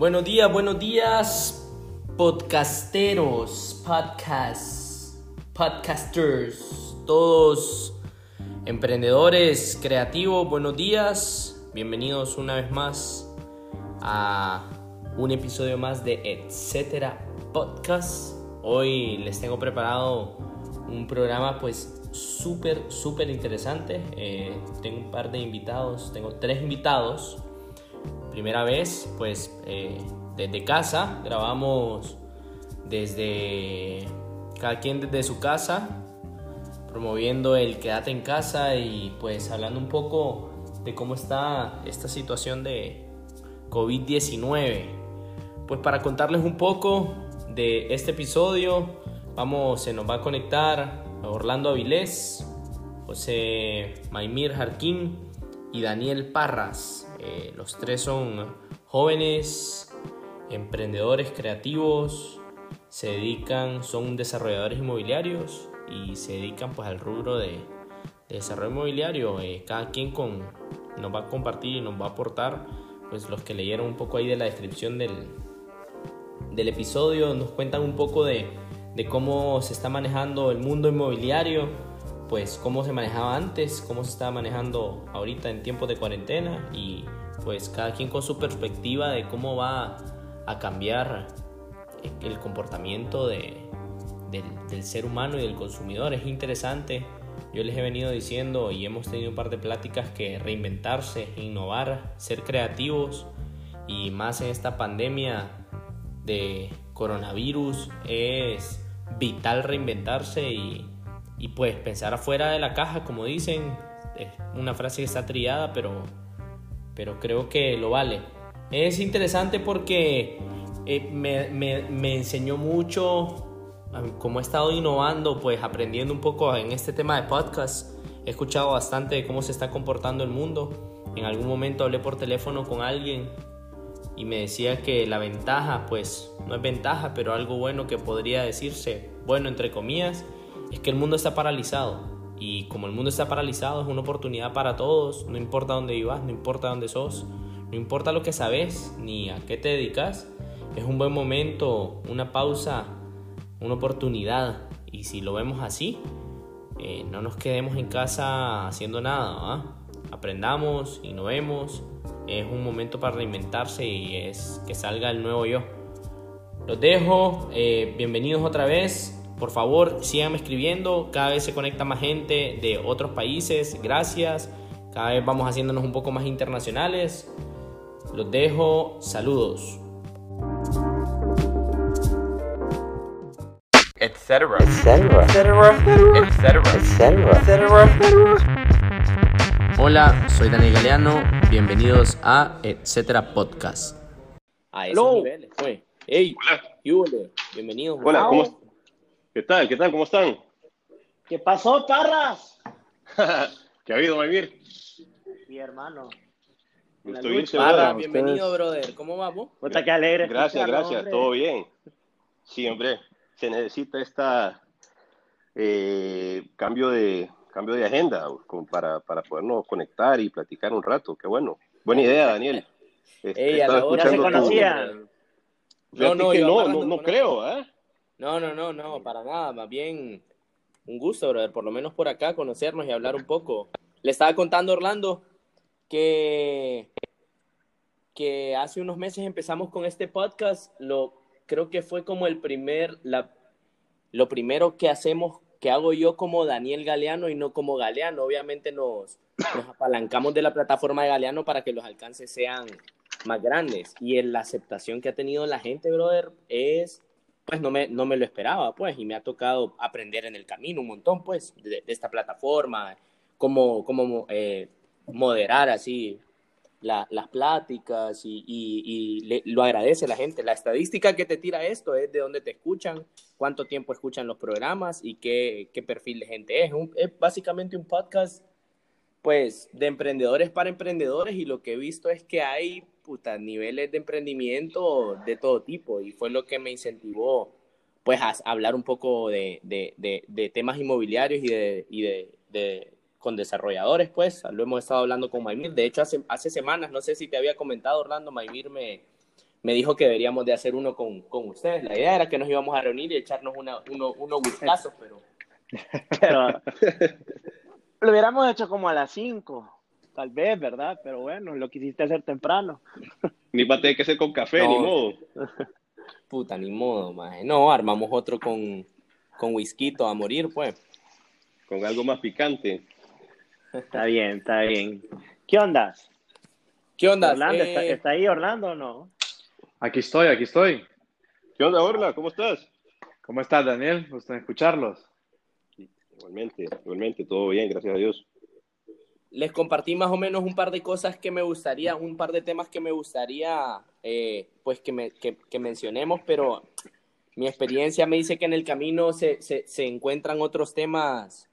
Buenos días, buenos días, podcasteros, podcasts, podcasters, todos emprendedores creativos, buenos días, bienvenidos una vez más a un episodio más de Etcétera Podcast. Hoy les tengo preparado un programa pues súper, súper interesante. Eh, tengo un par de invitados, tengo tres invitados primera vez, pues eh, desde casa, grabamos desde cada quien desde su casa, promoviendo el quédate en casa y pues hablando un poco de cómo está esta situación de COVID-19. Pues para contarles un poco de este episodio, vamos, se nos va a conectar Orlando Avilés, José Maimir Jarquín y Daniel Parras. Eh, los tres son jóvenes, emprendedores creativos, se dedican, son desarrolladores inmobiliarios y se dedican pues al rubro de, desarrollo inmobiliario. Eh, cada quien con, nos va a compartir y nos va a aportar, pues los que leyeron un poco ahí de la descripción del, del episodio, nos cuentan un poco de, de cómo se está manejando el mundo inmobiliario pues cómo se manejaba antes, cómo se está manejando ahorita en tiempos de cuarentena y pues cada quien con su perspectiva de cómo va a cambiar el comportamiento de, del, ser humano y del consumidor. Es interesante, yo les he venido diciendo y hemos tenido un par de pláticas que reinventarse, innovar, ser creativos y más en esta pandemia de coronavirus es vital reinventarse y y pues pensar afuera de la caja, como dicen, es una frase que está trillada, pero, pero creo que lo vale. Es interesante porque eh, me, me, enseñó mucho, como he estado innovando, pues aprendiendo un poco en este tema de podcast. He escuchado bastante de cómo se está comportando el mundo. En algún momento hablé por teléfono con alguien y me decía que la ventaja, pues no es ventaja, pero algo bueno que podría decirse, bueno, entre comillas, es que el mundo está paralizado. Y como el mundo está paralizado, es una oportunidad para todos. No importa dónde vivas, no importa dónde sos, no importa lo que sabes ni a qué te dedicas. Es un buen momento, una pausa, una oportunidad. Y si lo vemos así, eh, no nos quedemos en casa haciendo nada. Aprendamos, innovemos. Es un momento para reinventarse y es que salga el nuevo yo. Los dejo. Eh, bienvenidos otra vez. Por favor, síganme escribiendo. Cada vez se conecta más gente de otros países. Gracias. Cada vez vamos haciéndonos un poco más internacionales. Los dejo. Saludos. Etcétera. Hola, soy Daniel Galeano. Bienvenidos a Etcétera Podcast. A esos niveles, pues. Hey, Hola. Bienvenidos. Hola, ¿cómo, ¿Qué tal? ¿Qué tal? ¿Cómo están? ¿Qué pasó, Parras? ¿Qué ha habido, Maivir? Mi hermano. Parras, bienvenido, brother. ¿Cómo vamos? Puta, qué alegre. Gracias, gracias. Todo bien. Sí, hombre. Se necesita esta eh, cambio de cambio de agenda para, para podernos conectar y platicar un rato. Qué bueno. Buena idea, Daniel. Ey, a la hora se conocía. No, no, no, no, no creo, ¿eh? No, no, no, no, para nada. Más bien un gusto, brother, por lo menos por acá, conocernos y hablar un poco. Le estaba contando Orlando que, que hace unos meses empezamos con este podcast. Lo, creo que fue como el primer, la, lo primero que hacemos, que hago yo como Daniel Galeano y no como Galeano. Obviamente nos, nos apalancamos de la plataforma de Galeano para que los alcances sean más grandes. Y en la aceptación que ha tenido la gente, brother, es pues no me, no me lo esperaba, pues, y me ha tocado aprender en el camino un montón, pues, de, esta plataforma, cómo, cómo eh, moderar así las pláticas y, y, lo agradece la gente. La estadística que te tira esto es de dónde te escuchan, cuánto tiempo escuchan los programas y qué, qué perfil de gente es. es básicamente un podcast, pues, de emprendedores para emprendedores y lo que he visto es que hay niveles de emprendimiento de todo tipo y fue lo que me incentivó pues a hablar un poco de, temas inmobiliarios y, de, y de, con desarrolladores, pues lo hemos estado hablando con Maimir. De hecho, hace, hace semanas, no sé si te había comentado, Orlando, Maimir me, me dijo que deberíamos de hacer uno con, con ustedes. La idea era que nos íbamos a reunir y echarnos una, uno, uno pero... pero lo hubiéramos hecho como a las 5, tal vez, ¿verdad? Pero bueno, lo quisiste hacer temprano. Ni para tener que ser con café, ni modo. Puta, ni modo, maje. No, armamos otro con, con whisky a morir, pues. Con algo más picante. Está bien, está bien. ¿Qué onda? ¿Qué onda? Orlando, eh, ¿está, ahí Orlando o no? Aquí estoy, aquí estoy. ¿Qué onda, Orla? ¿Cómo estás? ¿Cómo estás, Daniel? Gusto escucharlos. Igualmente, igualmente, todo bien, gracias a Dios. Les compartí más o menos un par de cosas que me gustaría, un par de temas que me gustaría, eh, pues, que, me, que, mencionemos, pero mi experiencia me dice que en el camino se, se, se encuentran otros temas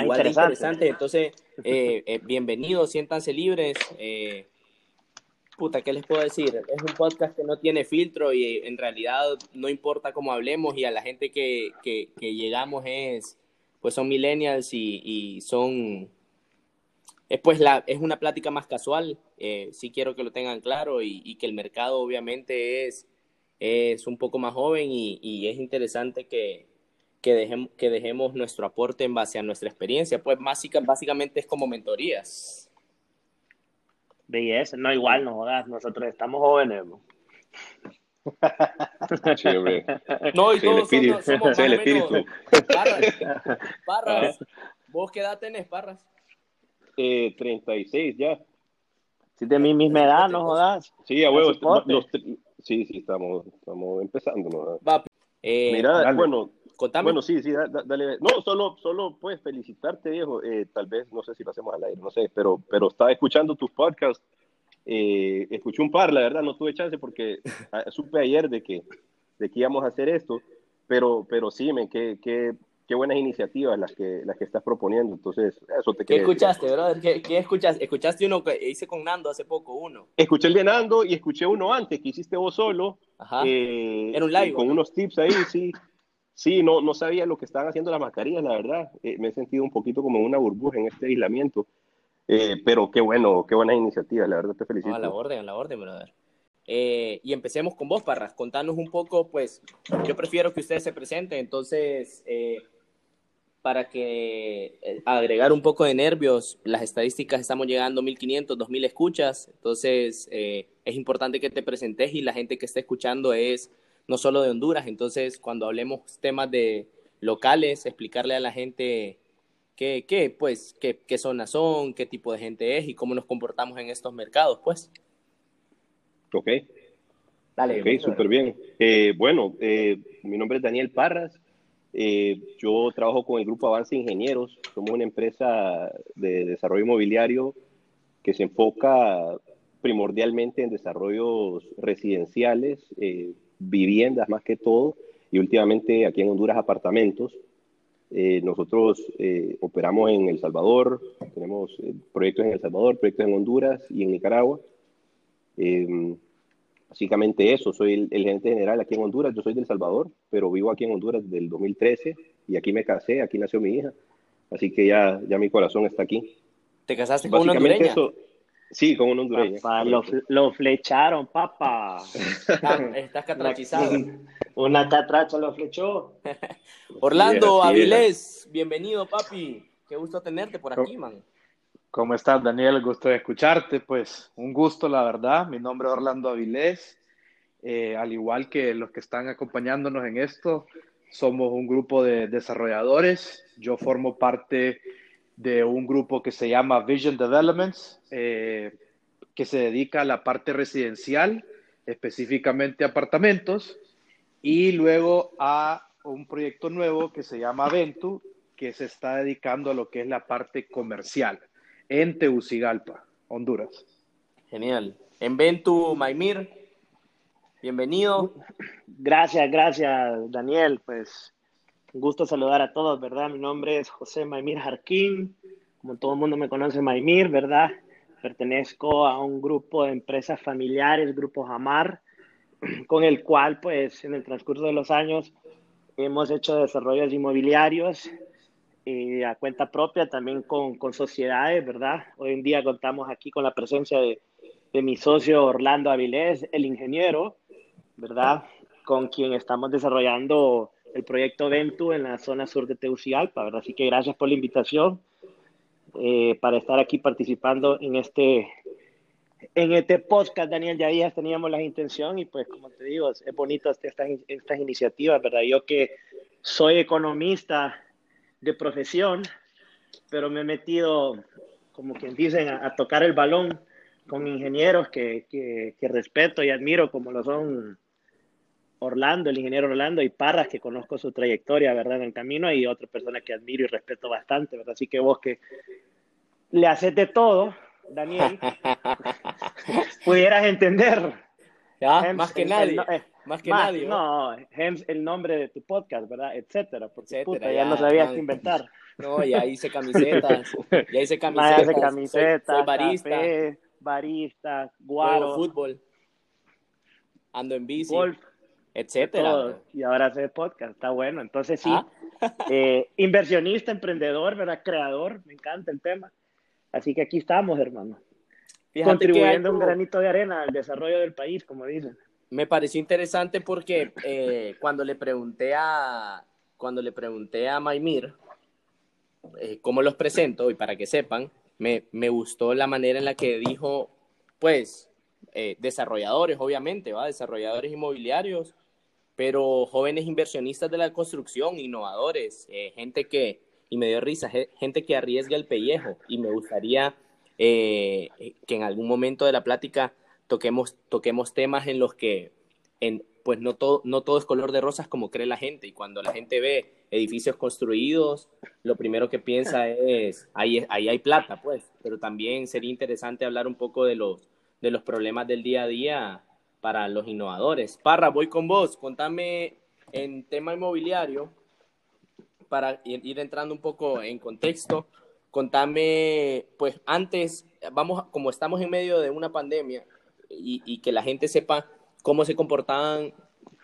igual interesantes. Entonces, eh, eh, bienvenidos, siéntanse libres. Eh, puta, ¿qué les puedo decir? Es un podcast que no tiene filtro y en realidad no importa cómo hablemos y a la gente que, que, llegamos es, pues son millennials y, y son, es pues la, es una plática más casual, eh, sí quiero que lo tengan claro y, y, que el mercado obviamente es, es un poco más joven y, y es interesante que, que, dejemos, que dejemos nuestro aporte en base a nuestra experiencia, pues básicamente es como mentorías. Belleza, no igual, no jodas, nosotros estamos jóvenes. No, y todos somos, el espíritu. Parras, ¿vos qué edad tenés, Parras? Eh, 36 ya. Si de mi misma edad, no jodas. Sí, a huevos. sí, sí, estamos, estamos empezando. ¿no? Eh, Mira, bueno, bueno, sí, sí, dale. No, solo, solo pues felicitarte, viejo. Eh, tal vez, no sé si lo hacemos al aire, no sé, pero, pero estaba escuchando tus podcasts. Eh, escuché un par, la verdad, no tuve chance porque ah, supe ayer de que, de que íbamos a hacer esto, pero, pero sí, me, qué, qué, qué buenas iniciativas las que, las que estás proponiendo. Entonces, eso te ¿Qué escuchaste, brother? ¿Qué, ¿Qué, escuchaste? ¿Escuchaste uno que hice con Nando hace poco, uno? Escuché el de Nando y escuché uno antes que hiciste vos solo. Ajá. Eh, Era un live. Con unos tips ahí, sí. Sí, no, no sabía lo que estaban haciendo las mascarillas, la verdad. Eh, me he sentido un poquito como una burbuja en este aislamiento. Eh, pero qué bueno, qué buena iniciativa, la verdad te felicito. a la orden, a la orden, brother. Eh, y empecemos con vos, Parras. Contanos un poco, pues, yo prefiero que ustedes se presenten, entonces, para que agregar un poco de nervios, las estadísticas estamos llegando a 1500, 2000 escuchas, entonces es importante que te presentes y la gente que esté escuchando es no solo de Honduras. Entonces, cuando hablemos temas de locales, explicarle a la gente qué, qué pues, qué, qué zonas son, qué tipo de gente es y cómo nos comportamos en estos mercados, pues. Ok. Dale. Ok, súper bien. Eh, bueno, eh, mi nombre es Daniel Parras. Eh, yo trabajo con el grupo Avance Ingenieros. Somos una empresa de desarrollo inmobiliario que se enfoca primordialmente en desarrollos residenciales, viviendas más que todo, y últimamente aquí en Honduras apartamentos. Eh, nosotros eh, operamos en El Salvador, tenemos eh, proyectos en El Salvador, proyectos en Honduras y en Nicaragua. Básicamente eso, soy el, gerente general aquí en Honduras, yo soy del Salvador, pero vivo aquí en Honduras desde el 2013 y aquí me casé, aquí nació mi hija, así que ya, ya mi corazón está aquí. ¿Te casaste con una hondureña? Sí, con un hondureño. lo, flecharon, papá. Estás catrachizado. Una, catracha lo flechó. Orlando Avilés, bienvenido, papi. Qué gusto tenerte por aquí, man. ¿Cómo estás, Daniel? Gusto de escucharte. Pues un gusto, la verdad. Mi nombre es Orlando Avilés. Eh, al igual que los que están acompañándonos en esto, somos un grupo de desarrolladores. Yo formo parte de un grupo que se llama Vision Developments, eh, que se dedica a la parte residencial, específicamente apartamentos, y luego a un proyecto nuevo que se llama Ventu, que se está dedicando a lo que es la parte comercial en Tegucigalpa, Honduras. Genial. En Ventu, Maimir, bienvenido. Gracias, gracias, Daniel. Pues un gusto saludar a todos, ¿verdad? Mi nombre es José Maimir Jarquín, como todo el mundo me conoce Maimir, ¿verdad? Pertenezco a un grupo de empresas familiares, Grupo Jamar, con el cual, pues, en el transcurso de los años hemos hecho desarrollos inmobiliarios y a cuenta propia, también con, con sociedades, ¿verdad? Hoy en día contamos aquí con la presencia de, de mi socio Orlando Avilés, el ingeniero, ¿verdad? Con quien estamos desarrollando el proyecto Ventu en la zona sur de Tegucigalpa, ¿verdad? Así que gracias por la invitación eh, para estar aquí participando en este, en este podcast, Daniel. Ya días teníamos la intención y pues como te digo, es bonito estas, estas iniciativas, ¿verdad? Yo que soy economista de profesión, pero me he metido, como quien dicen, a, tocar el balón con ingenieros que, que, que respeto y admiro, como lo son Orlando, el ingeniero Orlando, y Parras, que conozco su trayectoria, ¿verdad? En el camino, y otra persona que admiro y respeto bastante, ¿verdad? Así que vos que le haces de todo, Daniel, pudieras entender. Ya, más que nadie. Eh, más que nadie. No, Hems, el nombre de tu podcast, ¿verdad? Etcétera. Porque puta, ya, no sabías qué inventar. No, ya hice camisetas. ya hice camisetas. Ya hice camisetas. Soy, barista. barista, guaro. fútbol. Ando en bici. Golf etcétera. Y ahora hace podcast, está bueno. Entonces sí, ah. eh, inversionista, emprendedor, ¿verdad? Creador, me encanta el tema. Así que aquí estamos, hermano. contribuyendo un granito de arena al desarrollo del país, como dicen. Me pareció interesante porque eh, cuando le pregunté a cuando le pregunté a Maimir eh, cómo los presento y para que sepan, me, me gustó la manera en la que dijo, pues, desarrolladores, obviamente, ¿va? Desarrolladores inmobiliarios, pero jóvenes inversionistas de la construcción, innovadores, eh, gente que, y me dio risa, gente que arriesga el pellejo y me gustaría eh, que en algún momento de la plática toquemos, toquemos temas en los que en, pues no todo, no todo es color de rosas como cree la gente y cuando la gente ve edificios construidos, lo primero que piensa es, ahí, ahí hay plata, pues, pero también sería interesante hablar un poco de los, de los problemas del día a día para los innovadores. Parra, voy con vos. Contame en tema inmobiliario, para ir entrando un poco en contexto, contame, pues antes, vamos, como estamos en medio de una pandemia y, que la gente sepa cómo se comportaban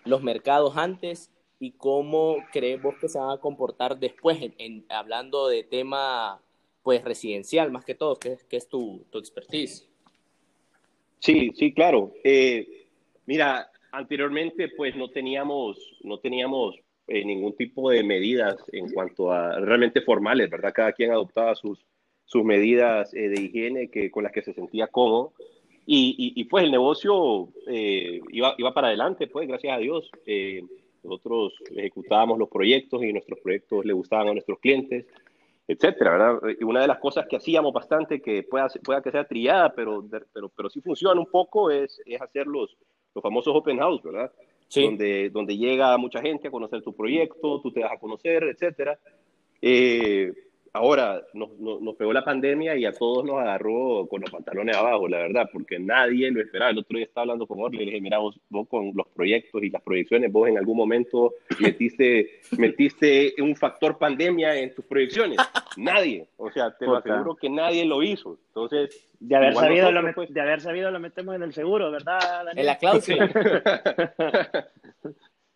los mercados antes y cómo crees vos que se van a comportar después, en, hablando de tema pues residencial más que todo, que, que es tu, tu expertise. Sí, sí, claro. Eh, Mira, anteriormente pues no teníamos, no teníamos eh, ningún tipo de medidas en cuanto a realmente formales, ¿verdad? Cada quien adoptaba sus, sus medidas eh, de higiene que, con las que se sentía cómodo. Y, y, pues el negocio eh, iba, iba para adelante, pues gracias a Dios. nosotros ejecutábamos los proyectos y nuestros proyectos le gustaban a nuestros clientes, etcétera, ¿verdad? Y una de las cosas que hacíamos bastante, que pueda, pueda que sea trillada, pero, pero, pero sí funciona un poco, es, es hacer los, los famosos open house, ¿verdad? Sí. Donde, donde llega mucha gente a conocer tu proyecto, tú te vas a conocer, etcétera. Eh, Ahora, nos, nos, pegó la pandemia y a todos nos agarró con los pantalones abajo, la verdad, porque nadie lo esperaba. El otro día estaba hablando con Orly y le dije, mira, vos, con los proyectos y las proyecciones, vos en algún momento metiste, metiste un factor pandemia en tus proyecciones. Nadie. O sea, te lo aseguro que nadie lo hizo. Entonces... De haber, sabido, lo pues de haber sabido lo metemos en el seguro, ¿verdad, En la cláusula.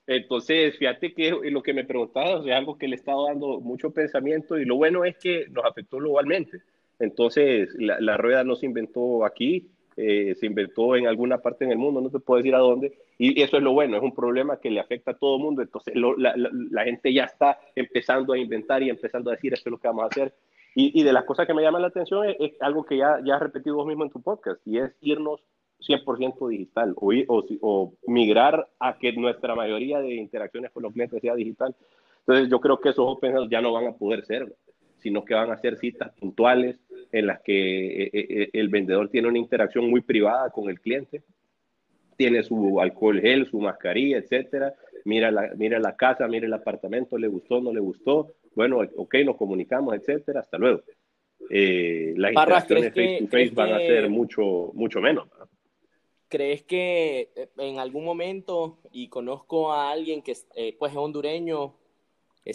Entonces, fíjate que lo que me preguntaba es algo que le estado dando mucho pensamiento y lo bueno es que nos afectó globalmente. Entonces, la, rueda no se inventó aquí, eh, se inventó en alguna parte en el mundo, no te puedo decir a dónde, y eso es lo bueno, es un problema que le afecta a todo el mundo, entonces la, gente ya está empezando a inventar y empezando a decir esto es lo que vamos a hacer. Y, de las cosas que me llaman la atención es, es algo que ya, ya has repetido vos mismo en tu podcast, y es irnos 100% digital o, o, o, migrar a que nuestra mayoría de interacciones con los clientes sea digital. Entonces yo creo que esos open ya no van a poder ser, sino que van a ser citas puntuales en las que eh, eh, eh, el vendedor tiene una interacción muy privada con el cliente, tiene su alcohol gel, su mascarilla, etcétera, mira la, mira la casa, mira el apartamento, le gustó, no le gustó, bueno, ok, nos comunicamos, etcétera, hasta luego. las interacciones face to face van a ser mucho, mucho menos. ¿Crees que eh, en algún momento, y conozco a alguien que eh, pues es hondureño,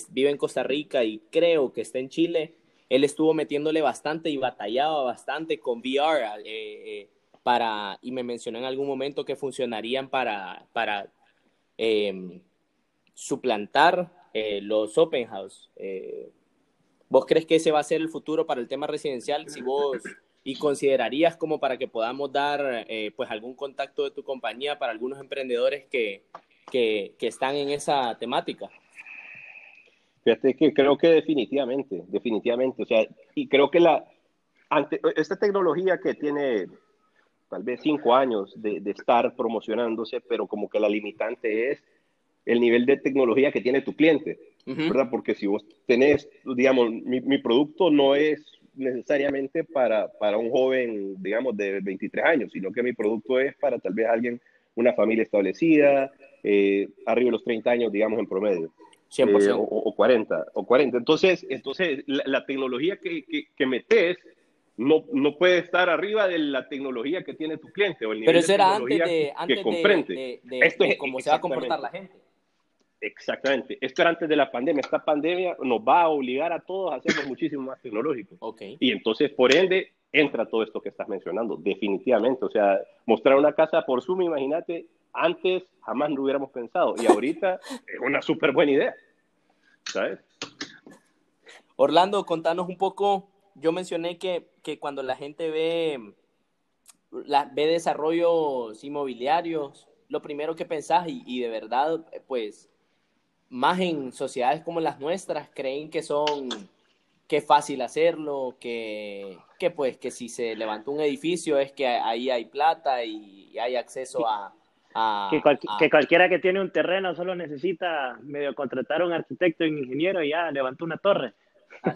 vive en Costa Rica y creo que está en Chile, él estuvo metiéndole bastante y batallaba bastante con VR eh, para, y me mencionó en algún momento que funcionarían para, para em, suplantar los open house. ¿Vos crees que ese va a ser el futuro para el tema residencial? Si vos y considerarías como para que podamos dar eh, pues algún contacto de tu compañía para algunos emprendedores que, que, que están en esa temática? Fíjate que creo que definitivamente, definitivamente, o sea, y creo que la, ante, esta tecnología que tiene tal vez cinco años de, de, estar promocionándose, pero como que la limitante es el nivel de tecnología que tiene tu cliente, uh -huh. ¿verdad? Porque si vos tenés, digamos, mi, mi producto no es necesariamente para, para, un joven, digamos, de 23 años, sino que mi producto es para tal vez alguien, una familia establecida, eh, arriba de los 30 años, digamos, en promedio. 100%. Eh, o, o, 40, o 40. Entonces, entonces la, la tecnología que, que, que metes no, no puede estar arriba de la tecnología que tiene tu cliente o el nivel Pero eso de era antes de, antes que de, de, de, Esto es, cómo se va a comportar la gente. Exactamente. Esto era antes de la pandemia. Esta pandemia nos va a obligar a todos a hacernos muchísimo más tecnológicos. Okay. Y entonces, por ende, entra todo esto que estás mencionando, definitivamente. O sea, mostrar una casa por Zoom, imagínate, antes jamás lo hubiéramos pensado. Y ahorita es una súper buena idea. ¿Sabes? Orlando, contanos un poco. Yo mencioné que, que cuando la gente ve, la, ve desarrollos inmobiliarios, lo primero que pensás, y, y, de verdad, pues, más en sociedades como las nuestras, creen que son, que es fácil hacerlo, que, que pues, que si se levantó un edificio es que ahí hay plata y, y hay acceso a, a, que, cual, a, que, cualquiera que tiene un terreno solo necesita medio contratar a un arquitecto y un ingeniero y ya levantó una torre.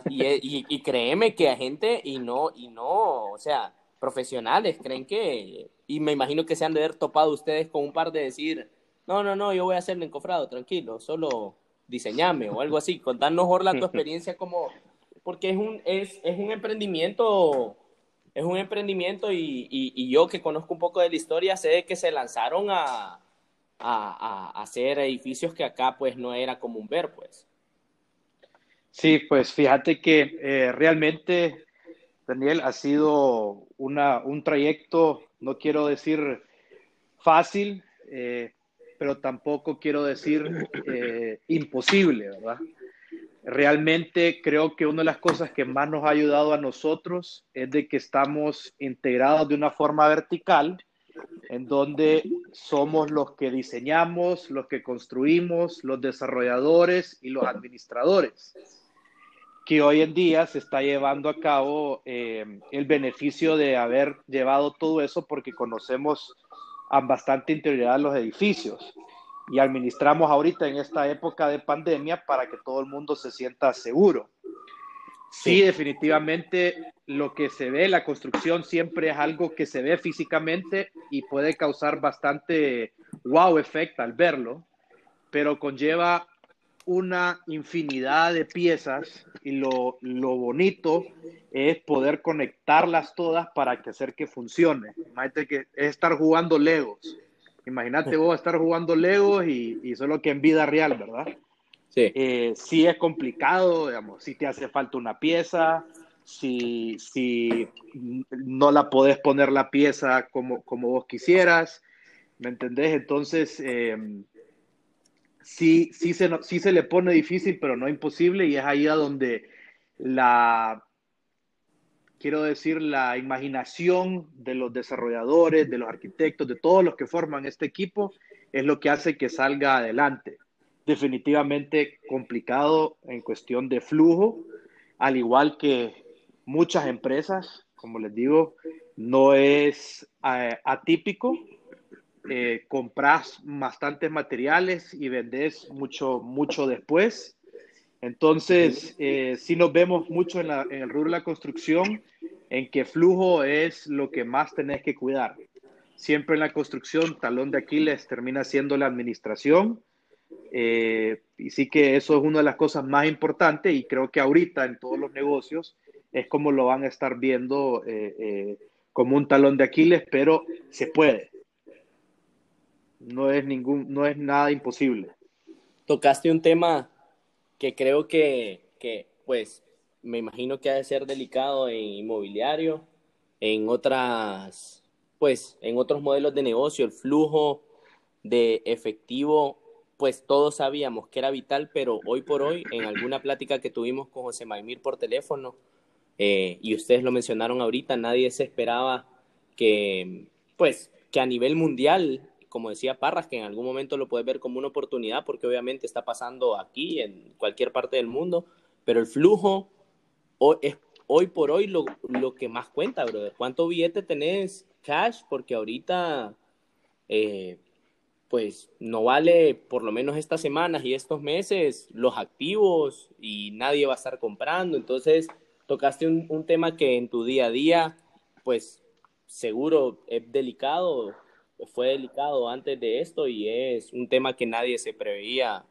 Y, y, y, créeme que hay gente y no, y no, o sea, profesionales creen que, y me imagino que se han de haber topado ustedes con un par de decir, no, no, no, yo voy a hacerle encofrado, tranquilo, solo diseñame o algo así. Contanos, Orla, tu experiencia como, porque es un, es, es un emprendimiento, es un emprendimiento y, y, y, yo que conozco un poco de la historia sé que se lanzaron a, a, a hacer edificios que acá pues no era común ver, pues. Sí, pues fíjate que eh, realmente, Daniel, ha sido una, un trayecto, no quiero decir fácil, eh, pero tampoco quiero decir eh, imposible, ¿verdad? Realmente creo que una de las cosas que más nos ha ayudado a nosotros es de que estamos integrados de una forma vertical, en donde somos los que diseñamos, los que construimos, los desarrolladores y los administradores que hoy en día se está llevando a cabo eh, el beneficio de haber llevado todo eso porque conocemos bastante interioridad los edificios y administramos ahorita en esta época de pandemia para que todo el mundo se sienta seguro. Sí, sí, definitivamente lo que se ve, la construcción siempre es algo que se ve físicamente y puede causar bastante wow efecto al verlo, pero conlleva una infinidad de piezas y lo, lo, bonito es poder conectarlas todas para que hacer que funcione. Imagínate que es estar jugando Legos. Imagínate vos estar jugando Legos y, y solo que en vida real, ¿verdad? Sí. Eh, sí es complicado, digamos, si te hace falta una pieza, si, si no la podés poner la pieza como, como vos quisieras, ¿me entendés? Entonces, eh, sí, sí, se, sí se le pone difícil, pero no imposible, y es ahí a donde la, quiero decir, la imaginación de los desarrolladores, de los arquitectos, de todos los que forman este equipo, es lo que hace que salga adelante. Definitivamente complicado en cuestión de flujo, al igual que muchas empresas, como les digo, no es eh, atípico eh, compras bastantes materiales y vendes mucho, mucho después. Entonces, eh, sí nos vemos mucho en, la, en, el rubro de la construcción, en que flujo es lo que más tenés que cuidar. Siempre en la construcción, talón de Aquiles termina siendo la administración. Eh, y sí que eso es una de las cosas más importantes y creo que ahorita en todos los negocios es como lo van a estar viendo eh, eh, como un talón de Aquiles, pero se puede no es ningún, no es nada imposible. Tocaste un tema que creo que, que, pues, me imagino que ha de ser delicado en inmobiliario, en otras, pues, en otros modelos de negocio, el flujo de efectivo, pues todos sabíamos que era vital, pero hoy por hoy, en alguna plática que tuvimos con José Maimir por teléfono, eh, y ustedes lo mencionaron ahorita, nadie se esperaba que, pues, que a nivel mundial, como decía Parras, que en algún momento lo puedes ver como una oportunidad, porque obviamente está pasando aquí, en cualquier parte del mundo, pero el flujo es hoy por hoy lo, lo que más cuenta, brother. ¿Cuánto billete tenés cash? Porque ahorita, eh, pues no vale por lo menos estas semanas y estos meses los activos y nadie va a estar comprando. Entonces, tocaste un, un tema que en tu día a día, pues seguro es delicado, fue delicado antes de esto y es un tema que nadie se preveía,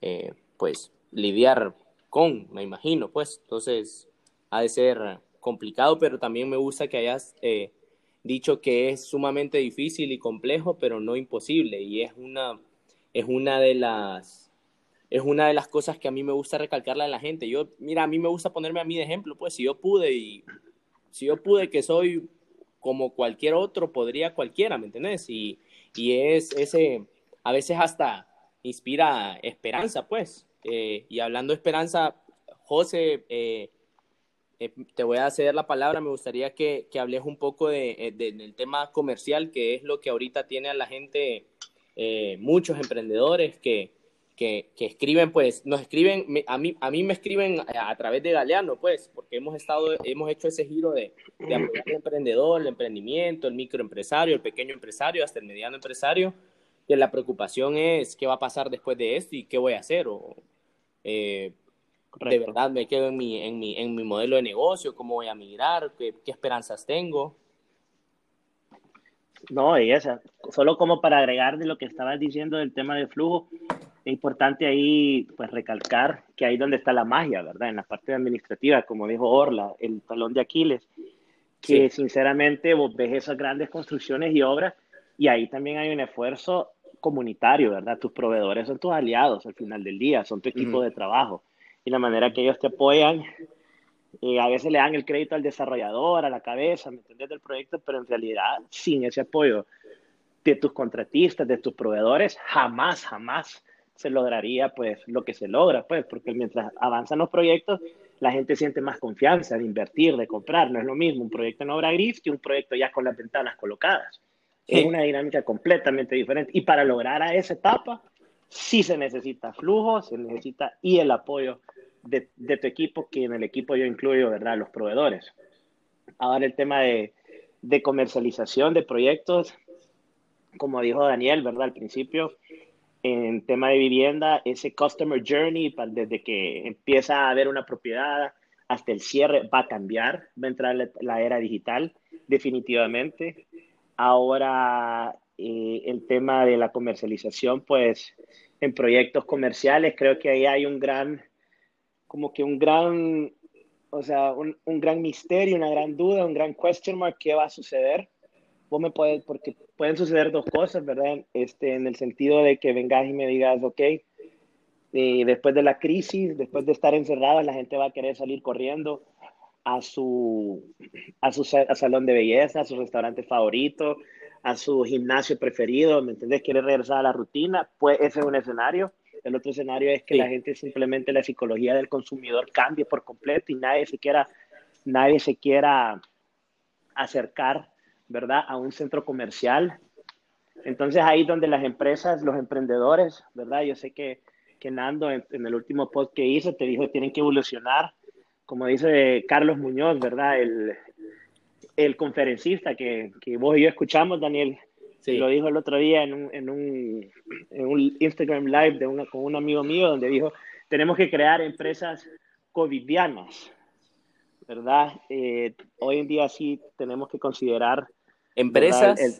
eh, pues, lidiar con, me imagino, pues. Entonces, ha de ser complicado, pero también me gusta que hayas eh, dicho que es sumamente difícil y complejo, pero no imposible. Y es una, es una de las es una de las cosas que a mí me gusta recalcarle a la gente. Yo, mira, a mí me gusta ponerme a mí de ejemplo, pues si yo pude y si yo pude que soy como cualquier otro, podría cualquiera, ¿me entiendes? Y, y es ese, a veces hasta inspira esperanza, pues. Eh, y hablando de esperanza, José, eh, eh, te voy a ceder la palabra. Me gustaría que, que hables un poco de, de, del tema comercial, que es lo que ahorita tiene a la gente, muchos emprendedores que, que, que, escriben, pues, nos escriben, a mí, a mí me escriben a, a, través de Galeano, pues, porque hemos estado, hemos hecho ese giro de, de apoyar al emprendedor, el emprendimiento, el microempresario, el pequeño empresario, hasta el mediano empresario, que la preocupación es qué va a pasar después de esto y qué voy a hacer, o eh, de verdad me quedo en mi, en, mi, en mi modelo de negocio, cómo voy a migrar, qué, qué esperanzas tengo. No, y esa, solo como para agregar de lo que estabas diciendo del tema de flujo, es importante ahí pues recalcar que ahí donde está la magia, ¿verdad? En la parte administrativa, como dijo Orla, el talón de Aquiles, que sí. sinceramente vos ves esas grandes construcciones y obras y ahí también hay un esfuerzo comunitario, ¿verdad? Tus proveedores son tus aliados al final del día, son tu equipo uh -huh. de trabajo y la manera que ellos te apoyan. Y a veces le dan el crédito al desarrollador, a la cabeza, ¿me entiendes? Del proyecto, pero en realidad sin ese apoyo de tus contratistas, de tus proveedores, jamás, jamás se lograría pues lo que se logra, pues, porque mientras avanzan los proyectos, la gente siente más confianza de invertir, de comprar. No es lo mismo un proyecto en obra gris que un proyecto ya con las ventanas colocadas. Sí. Es una dinámica completamente diferente. Y para lograr a esa etapa, sí se necesita flujo, se necesita y el apoyo de, de, tu equipo, que en el equipo yo incluyo, ¿verdad?, los proveedores. Ahora el tema de, de comercialización de proyectos, como dijo Daniel, ¿verdad?, al principio, en tema de vivienda, ese customer journey, desde que empieza a haber una propiedad hasta el cierre, va a cambiar, va a entrar la, era digital, definitivamente. Ahora, eh, el tema de la comercialización, pues, en proyectos comerciales, creo que ahí hay un gran como que un gran, o sea, un, un, gran misterio, una gran duda, un gran question mark, ¿qué va a suceder? Vos me puedes, porque pueden suceder dos cosas, ¿verdad? Este, en el sentido de que vengas y me digas, ok, y después de la crisis, después de estar encerrados, la gente va a querer salir corriendo a su, a su a salón de belleza, a su restaurante favorito, a su gimnasio preferido, ¿me entendés? Quiere regresar a la rutina, pues ese es un escenario el otro escenario es que sí. la gente simplemente la psicología del consumidor cambie por completo y nadie se quiera, nadie se quiera acercar, ¿verdad?, a un centro comercial. Entonces ahí donde las empresas, los emprendedores, ¿verdad? Yo sé que, que Nando en, en el último post que hizo te dijo que tienen que evolucionar, como dice Carlos Muñoz, ¿verdad? El, el conferencista que, que vos y yo escuchamos, Daniel, Sí. Lo dijo el otro día en un, en un, en un Instagram Live de una, con un amigo mío donde dijo, tenemos que crear empresas covidianas, ¿verdad? Eh, hoy en día sí tenemos que considerar... Empresas... El,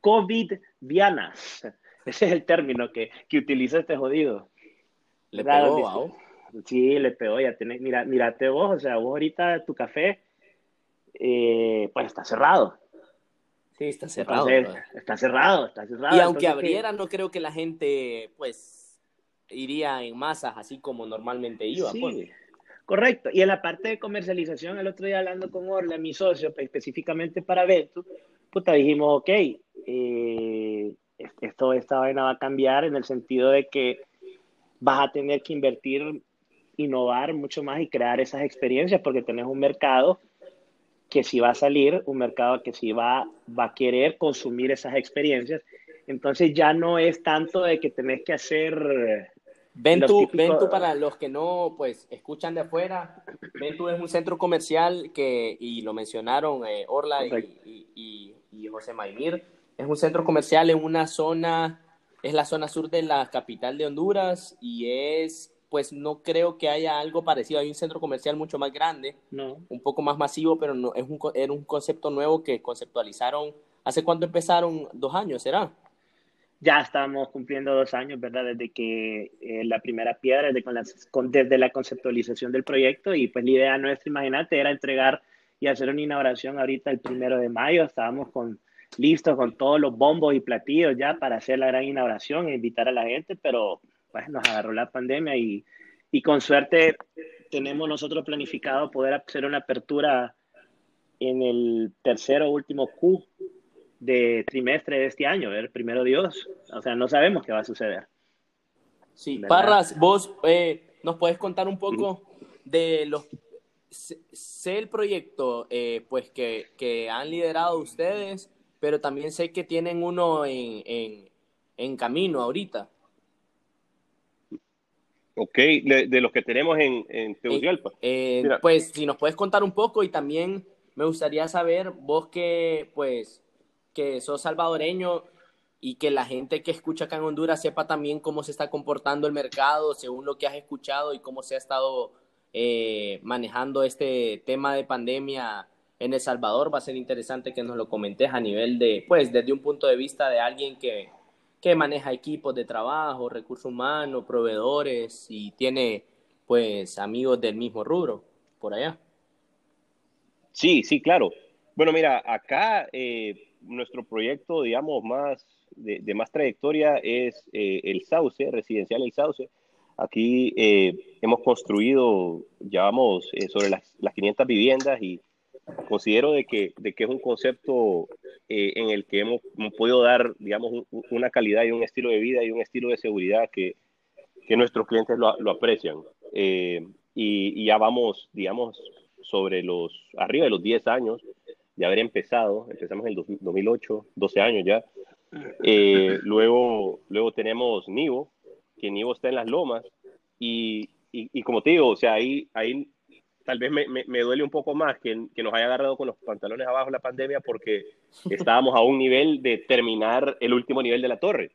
covidianas. Ese es el término que, que utiliza este jodido. Le pegó, wow. Sí, le pegó, ya tenés, mira, mírate vos, o sea, vos ahorita tu café, eh, pues está cerrado Sí, está cerrado. Entonces, está cerrado, está cerrado. Y aunque Entonces, abriera, no creo que la gente, pues, iría en masas así como normalmente iba. Sí, pues. correcto. Y en la parte de comercialización, el otro día hablando con Orla, mi socio, específicamente para Ventus, puta, dijimos, ok, eh, esto, esta vaina va a cambiar en el sentido de que vas a tener que invertir innovar mucho más y crear esas experiencias porque tenés un mercado que si va a salir, un mercado que si va, va a querer consumir esas experiencias. Entonces ya no es tanto de que tenés que hacer... Ventu, Ventu, para los que no pues escuchan de afuera, Ventu es un centro comercial que, y lo mencionaron eh, Orla y, y, y, José Maimir, es un centro comercial en una zona, es la zona sur de la capital de Honduras y es pues no creo que haya algo parecido. Hay un centro comercial mucho más grande, no. un poco más masivo, pero no, es un, era un concepto nuevo que conceptualizaron. ¿Hace cuánto empezaron? ¿Dos años, será? Ya estamos cumpliendo dos años, ¿verdad? Desde que eh, la primera piedra, desde, con desde la conceptualización del proyecto y pues la idea nuestra, imagínate, era entregar y hacer una inauguración ahorita el primero de mayo. Estábamos con, listos con todos los bombos y platillos ya para hacer la gran inauguración e invitar a la gente, pero pues nos agarró la pandemia y, y con suerte tenemos nosotros planificado poder hacer una apertura en el tercero último Q de trimestre de este año, el primero Dios. O sea, no sabemos qué va a suceder. Sí, Parras, vos eh, nos puedes contar un poco de los sé el proyecto eh, pues que, que, han liderado ustedes, pero también sé que tienen uno en, en, en camino ahorita. Ok, de, los que tenemos en, en Tegucigalpa. Eh, pues si nos puedes contar un poco y también me gustaría saber, vos que pues que sos salvadoreño y que la gente que escucha acá en Honduras sepa también cómo se está comportando el mercado según lo que has escuchado y cómo se ha estado eh, manejando este tema de pandemia en El Salvador. Va a ser interesante que nos lo comentes a nivel de, pues desde un punto de vista de alguien que que maneja equipos de trabajo, recursos humanos, proveedores y tiene pues amigos del mismo rubro por allá. Sí, sí, claro. Bueno, mira, acá eh, nuestro proyecto, digamos, más de, más trayectoria es eh, el Sauce, residencial El Sauce. Aquí eh, hemos construido, llevamos sobre las, las 500 viviendas y considero de que, de que es un concepto eh, en el que hemos, podido dar, digamos, una calidad y un estilo de vida y un estilo de seguridad que, que nuestros clientes lo, lo aprecian. Eh, y, ya vamos, digamos, sobre los, arriba de los 10 años de haber empezado, empezamos en el 2008, 12 años ya. Eh, luego, luego tenemos Nivo, que Nivo está en las lomas, y, y, y como te digo, o sea, ahí, ahí tal vez me, me, duele un poco más que, que, nos haya agarrado con los pantalones abajo la pandemia porque estábamos a un nivel de terminar el último nivel de la torre.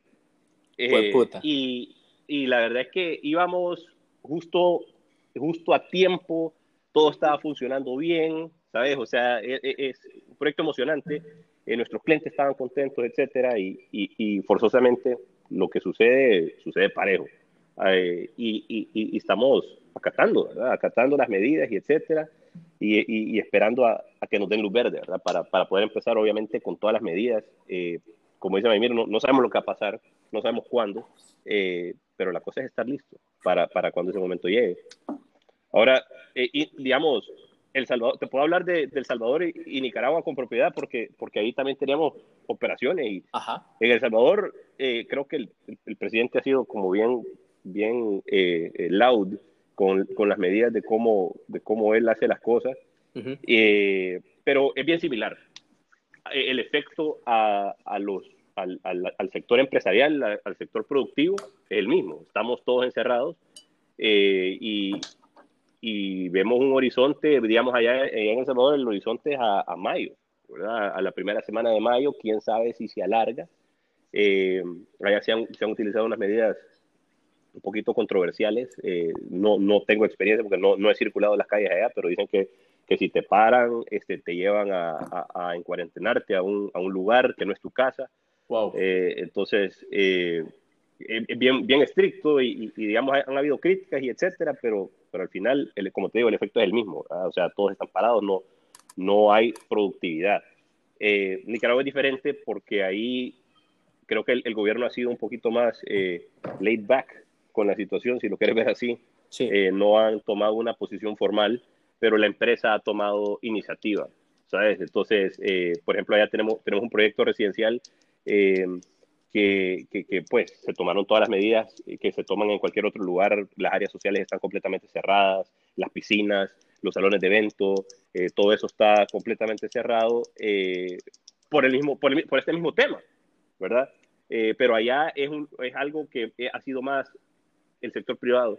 Eh, y, y, la verdad es que íbamos justo, justo a tiempo, todo estaba funcionando bien, ¿sabes? O sea, es, e, es un proyecto emocionante, eh, nuestros clientes estaban contentos, etcétera, y, y, forzosamente lo que sucede, sucede parejo. Eh, y, y, estamos acatando, ¿verdad? Acatando las medidas y etcétera, y, esperando a, que nos den luz verde, ¿verdad? Para, para, poder empezar, obviamente, con todas las medidas. Eh, como dice Maimir, no, no, sabemos lo que va a pasar, no sabemos cuándo, eh, pero la cosa es estar listo para, para cuando ese momento llegue. Ahora, eh, y, digamos, el Salvador, te puedo hablar de, El Salvador y, Nicaragua con propiedad porque, porque ahí también teníamos operaciones y en El Salvador creo que el, el, presidente ha sido como bien, bien loud con, con, las medidas de cómo, de cómo él hace las cosas, eh, pero es bien similar. Eh, el efecto a, a los, al, al, sector empresarial, al, sector productivo, es el mismo. Estamos todos encerrados eh, y, y, vemos un horizonte, digamos, allá, allá, en El Salvador, el horizonte es a, a mayo, ¿verdad? a la primera semana de mayo, quién sabe si se alarga. Allá se han, se han utilizado unas medidas un poquito controversiales. Eh, no, no tengo experiencia porque no, no he circulado las calles allá, pero dicen que, que si te paran, este, te llevan a, a, a encuarentenarte a un, a un, lugar que no es tu casa. Wow. Eh, entonces, eh, es bien, bien estricto y, y, digamos, han habido críticas y etcétera, pero, pero al final, el, como te digo, el efecto es el mismo. O sea, todos están parados, no, no hay productividad. Eh, Nicaragua es diferente porque ahí creo que el, el, gobierno ha sido un poquito más eh, laid back con la situación, si lo quieres ver así. Eh, no han tomado una posición formal, pero la empresa ha tomado iniciativa, ¿sabes? Entonces, eh, por ejemplo, allá tenemos, tenemos un proyecto residencial eh, que, que, pues se tomaron todas las medidas que se toman en cualquier otro lugar. Las áreas sociales están completamente cerradas, las piscinas, los salones de evento, eh, todo eso está completamente cerrado eh, por, el mismo, por, por, este mismo tema, ¿verdad? Eh, pero allá es, un, es algo que ha sido más el sector privado.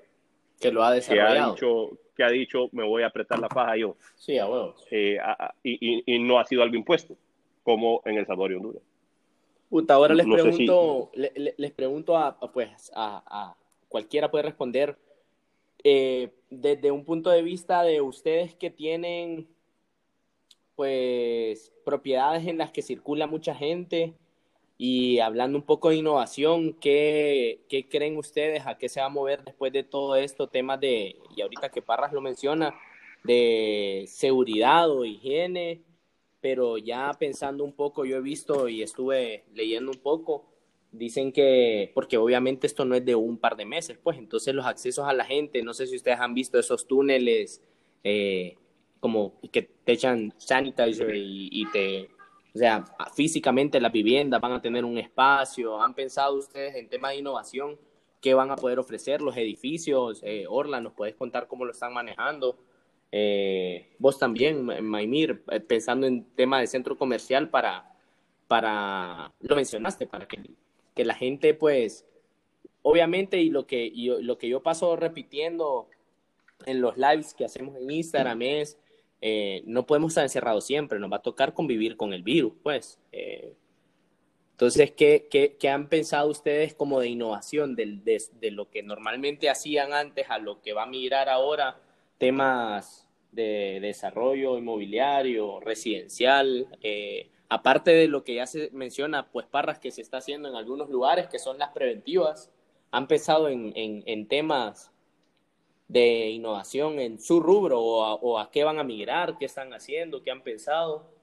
Que lo ha desarrollado. Que ha dicho, que ha dicho me voy a apretar la paja yo. Sí, a huevos. y, y, y, no ha sido algo impuesto, como en El Salvador y Honduras ahora les pregunto, les pregunto a, pues, a, cualquiera puede responder, eh, desde un punto de vista de ustedes que tienen, pues, propiedades en las que circula mucha gente y hablando un poco de innovación, ¿qué, ¿qué creen ustedes? ¿A qué se va a mover después de todo esto? Temas de, y ahorita que Parras lo menciona, de seguridad o higiene, pero ya pensando un poco, yo he visto y estuve leyendo un poco, dicen que, porque obviamente esto no es de un par de meses, pues entonces los accesos a la gente, no sé si ustedes han visto esos túneles eh, como que te echan sanitizer y, te, o sea, físicamente las viviendas van a tener un espacio, ¿han pensado ustedes en temas de innovación? ¿Qué van a poder ofrecer los edificios? Eh, Orla, ¿nos puedes contar cómo lo están manejando? Eh, vos también, Maimir, eh, pensando en tema de centro comercial para, para, lo mencionaste, para que, que la gente pues, obviamente, y lo que, lo que yo paso repitiendo en los lives que hacemos en Instagram es, eh, no podemos estar encerrados siempre, nos va a tocar convivir con el virus, pues. entonces, ¿qué, ¿qué, qué, han pensado ustedes como de innovación de, de, de, lo que normalmente hacían antes a lo que va a mirar ahora? Temas de desarrollo inmobiliario, residencial, eh, aparte de lo que ya se menciona, pues parras que se está haciendo en algunos lugares, que son las preventivas, han pensado en, en, temas de innovación en su rubro o a, qué van a migrar, qué están haciendo, qué han pensado.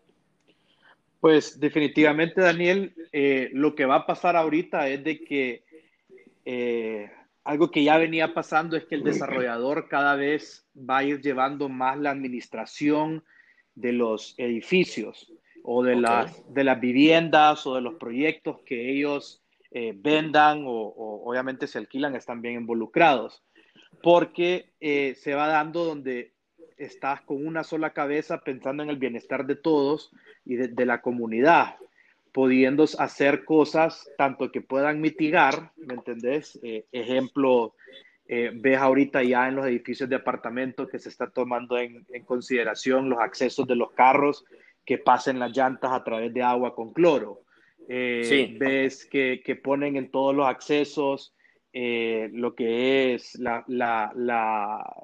Pues definitivamente, Daniel, eh, lo que va a pasar ahorita es de que eh, algo que ya venía pasando es que el desarrollador cada vez va a ir llevando más la administración de los edificios o de, las, de las viviendas o de los proyectos que ellos eh, vendan o, obviamente se alquilan, están bien involucrados. Porque eh, se va dando donde estás con una sola cabeza pensando en el bienestar de todos y de la comunidad pudiendo hacer cosas tanto que puedan mitigar, ¿me entendés? Eh, ejemplo, eh, ves ahorita ya en los edificios de apartamentos que se está tomando en, consideración los accesos de los carros que pasen las llantas a través de agua con cloro. Eh, ves que, que, ponen en todos los accesos lo que es la, la, la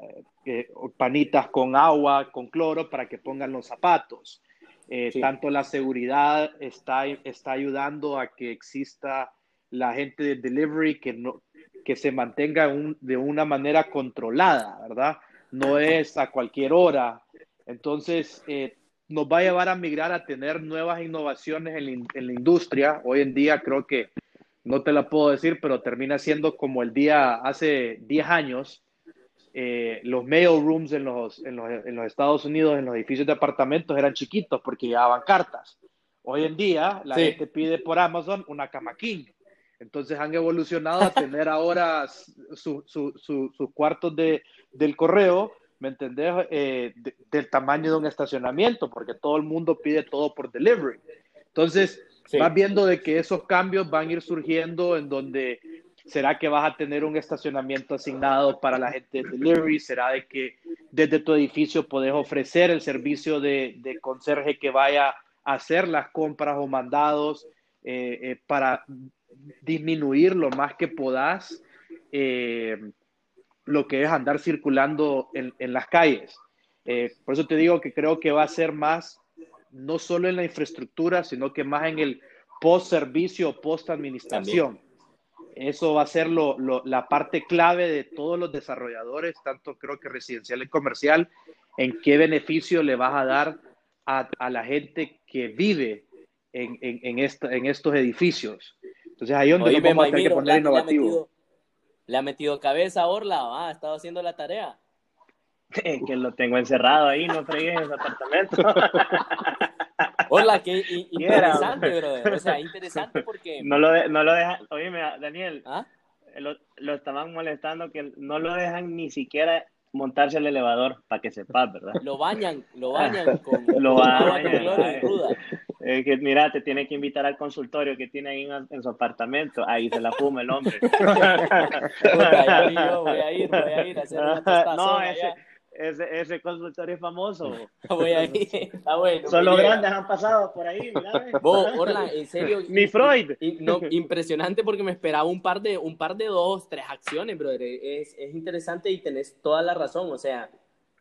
panitas con agua, con cloro para que pongan los zapatos. Eh, tanto la seguridad está, está ayudando a que exista la gente de delivery que, no, que se mantenga de una manera controlada, ¿verdad? No es a cualquier hora. Entonces, eh, nos va a llevar a migrar a tener nuevas innovaciones en en la industria. Hoy en día creo que, no te la puedo decir, pero termina siendo como el día hace 10 años, eh, los mail rooms en los, en, los, en los, Estados Unidos, en los edificios de apartamentos, eran chiquitos porque llevaban cartas. Hoy en día, la gente pide por Amazon una cama king. Entonces han evolucionado a tener ahora sus su, cuartos de, del correo, ¿me entendés? Eh, del tamaño de un estacionamiento, porque todo el mundo pide todo por delivery. Entonces, vas viendo de que esos cambios van a ir surgiendo en donde ¿Será que vas a tener un estacionamiento asignado para la gente de delivery? ¿Será de que desde tu edificio puedes ofrecer el servicio de, de conserje que vaya a hacer las compras o mandados eh, eh, para disminuir lo más que puedas eh, lo que es andar circulando en, en las calles? por eso te digo que creo que va a ser más, no solo en la infraestructura, sino que más en el post-servicio, post-administración eso va a ser la parte clave de todos los desarrolladores, tanto creo que residencial y comercial, en qué beneficio le vas a dar a, la gente que vive en, en, en estos edificios. Entonces ahí es donde vamos a tener que poner innovativo. Le ha, metido, cabeza a Orla, ha estado haciendo la tarea. que lo tengo encerrado ahí, no fregues en su apartamento. Hola, qué interesante, brother. O sea, interesante porque... No lo, de, no lo dejan, oíme, Daniel, ¿Ah? lo, lo estaban molestando que no lo dejan ni siquiera montarse al elevador para que sepas, ¿verdad? Lo bañan, lo bañan con, Lo bañan, con. Eh, que mira, te tiene que invitar al consultorio que tiene ahí en, en su apartamento. Ahí se la fuma el hombre. Puta, yo, voy a ir, voy a ir a hacer una no, allá. Ese, ese, consultorio es famoso. Está bueno. Solo llega. grandes han pasado por ahí, mira. Vos, Orla, en serio. Ni Freud. No, impresionante porque me esperaba un par de, un par de dos, tres acciones, brother. Es, es interesante y tenés toda la razón. O sea,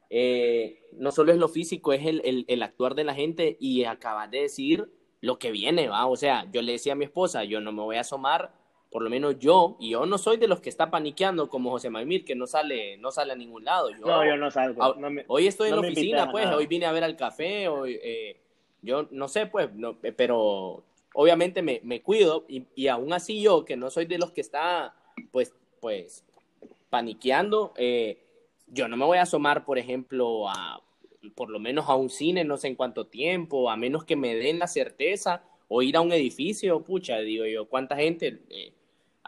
eh, no solo es lo físico, es el, el, el actuar de la gente y acabas de decir lo que viene, ¿va? O sea, yo le decía a mi esposa, yo no me voy a asomar, por lo menos yo, y yo no soy de los que está paniqueando como José Maimir, que no sale, no sale a ningún lado. Yo, No, yo no salgo. Ah, No me- Hoy estoy en la oficina, pues, nada. hoy vine a ver al café, hoy, eh, yo no sé, pues, no, eh, pero obviamente me, me cuido y, y aún así yo, que no soy de los que está, pues, pues, paniqueando, eh, yo no me voy a asomar, por ejemplo, a, por lo menos a un cine, no sé en cuánto tiempo, a menos que me den la certeza, o ir a un edificio, pucha, digo yo, ¿cuánta gente eh,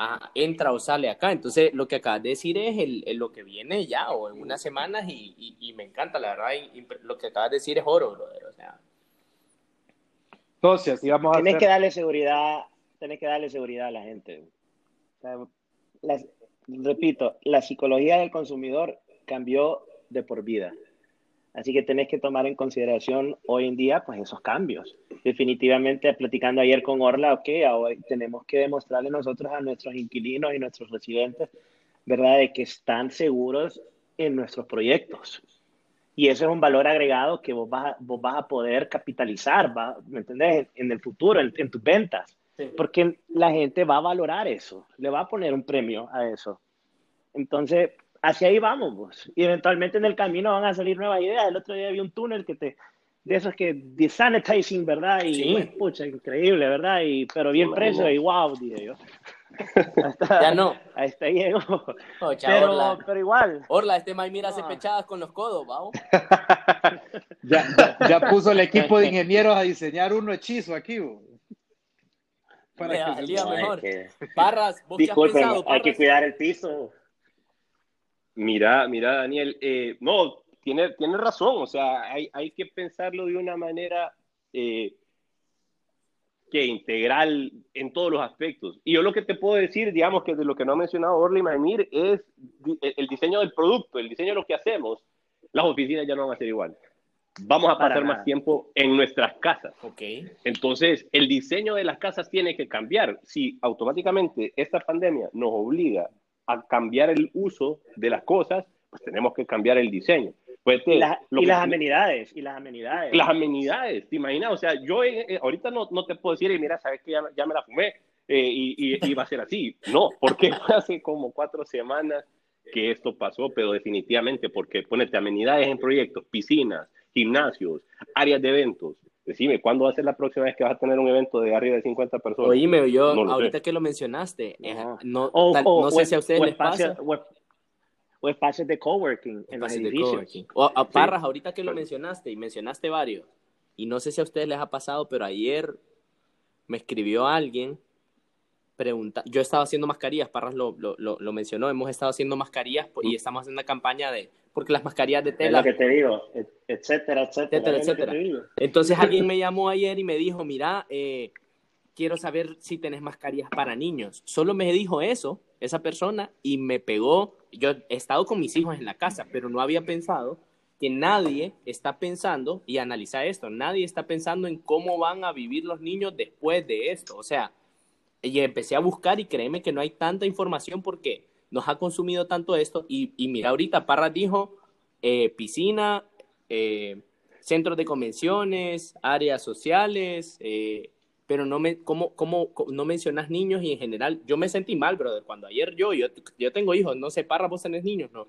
ah, entra o sale acá? Entonces, lo que acabas de decir es el, el- lo que viene ya, o en unas semanas, y, y- y me encanta, la verdad, y- y lo que acabas de decir es oro, brother, o sea, Entonces, a Tienes hacer. que darle seguridad, tienes que darle seguridad a la gente. O sea, las- repito, la psicología del consumidor cambió de por vida. Así que tenés que tomar en consideración hoy en día pues esos cambios. Definitivamente, platicando ayer con Orla, ok, hoy tenemos que demostrarle nosotros a nuestros inquilinos y nuestros residentes, ¿verdad?, de que están seguros en nuestros proyectos. Y eso es un valor agregado que vos vas a, vos vas a poder capitalizar, va, ¿me entendés? En, en el futuro, en, en tus ventas. Porque la gente va a valorar eso, le va a poner un premio a eso. Entonces, hacia ahí vamos, vos. Y eventualmente en el camino van a salir nuevas ideas. El otro día vi un túnel que te, de esos que desanitizing, ¿verdad? Y, Sí. pues, pucha, increíble, ¿verdad? Y, pero bien no. y wow, dije yo. Hasta, ya no. Hasta ahí llegó. Oh, chao, Pero, Orla. pero igual. Orla, este Maimir hace No. pechadas con los codos, ¿va? Ya, ya, ya puso el equipo de ingenieros a diseñar uno hechizo aquí. bo. Para que se- es mejor. que- Parras, ¿vos qué has Disculpen, hay que cuidar el piso. Mira, mira, Daniel, eh, no, tiene, tiene razón, o sea, hay, hay que pensarlo de una manera eh, que integral en todos los aspectos. Y yo lo que te puedo decir, digamos que de lo que no ha mencionado Orly Maimir, es el diseño del producto, el diseño de lo que hacemos. Las oficinas ya no van a ser igual. Vamos a Para pasar nada. más tiempo en nuestras casas. Ok. Entonces, el diseño de las casas tiene que cambiar. Si automáticamente esta pandemia nos obliga a cambiar el uso de las cosas, pues tenemos que cambiar el diseño. Y, las- lo y que- las amenidades, y las amenidades. las amenidades, ¿te imaginas? O sea, yo eh, eh, ahorita no, no te puedo decir, eh, mira, sabes que ya, ya me la fumé eh, y, y, y va a ser así. No, porque hace como cuatro semanas que esto pasó, pero definitivamente, porque ponete amenidades en proyectos, piscinas, gimnasios, áreas de eventos. Decime, ¿cuándo va a ser la próxima vez que vas a tener un evento de arriba de 50 personas? Oíme, yo No ahorita sé. que lo mencionaste, No. no, tal- sé si a ustedes les espacio- pasa. O, o espacios de coworking en los edificios. O a Parras, ahorita que lo mencionaste y mencionaste varios, y no sé si a ustedes les ha pasado, pero ayer me escribió alguien pregunta, yo estaba haciendo mascarillas, Parras lo, lo, lo, lo mencionó, hemos estado haciendo mascarillas po- y estamos haciendo una campaña de, porque las mascarillas de Es tela lo que te digo, et- etcétera, etcétera. Etcétera, es etcétera. Entonces alguien me llamó ayer y me dijo, mira, eh, quiero saber si tenés mascarillas para niños. Solo me dijo eso, esa persona, y me pegó. Yo he estado con mis hijos en la casa, pero no había pensado que nadie está pensando, y analiza esto, nadie está pensando en cómo van a vivir los niños después de esto. O sea, y empecé a buscar y créeme que no hay tanta información porque nos ha consumido tanto esto. Y, y mira, ahorita Parra dijo eh, piscina, eh, centros de convenciones, áreas sociales, eh, pero no me, ¿cómo, cómo, no mencionas niños y en general, yo me sentí mal, brother, cuando ayer yo, yo, yo tengo hijos, no sé, Parra, vos tenés niños, ¿no?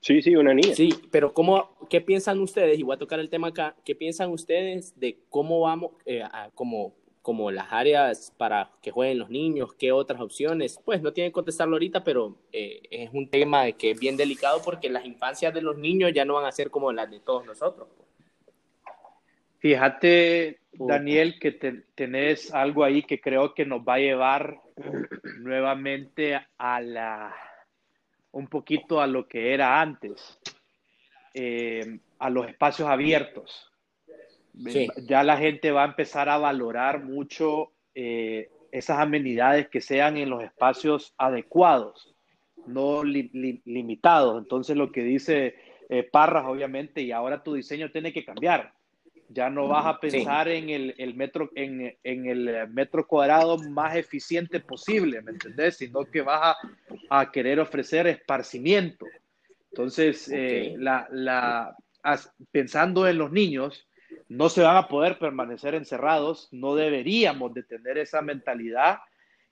Sí, sí, una niña. Sí, pero ¿cómo, ¿qué piensan ustedes? Y voy a tocar el tema acá. ¿Qué piensan ustedes de cómo vamos, eh, a- como, como las áreas para que jueguen los niños? ¿Qué otras opciones? Pues no tienen que contestarlo ahorita, pero eh, es un tema que es bien delicado porque las infancias de los niños ya no van a ser como las de todos nosotros. pues. Fíjate, Daniel, que tenés algo ahí que creo que nos va a llevar nuevamente a la un poquito a lo que era antes, eh, a los espacios abiertos. Ya la gente va a empezar a valorar mucho eh, esas amenidades que sean en los espacios adecuados, no limitados. Entonces lo que dice eh, Parras, obviamente, y ahora tu diseño tiene que cambiar. Ya no vas a pensar en, el, metro, en, el metro cuadrado más eficiente posible, ¿me entendés? Sino que vas a, querer ofrecer esparcimiento. Entonces, eh, la, pensando en los niños, no se van a poder permanecer encerrados, no deberíamos de tener esa mentalidad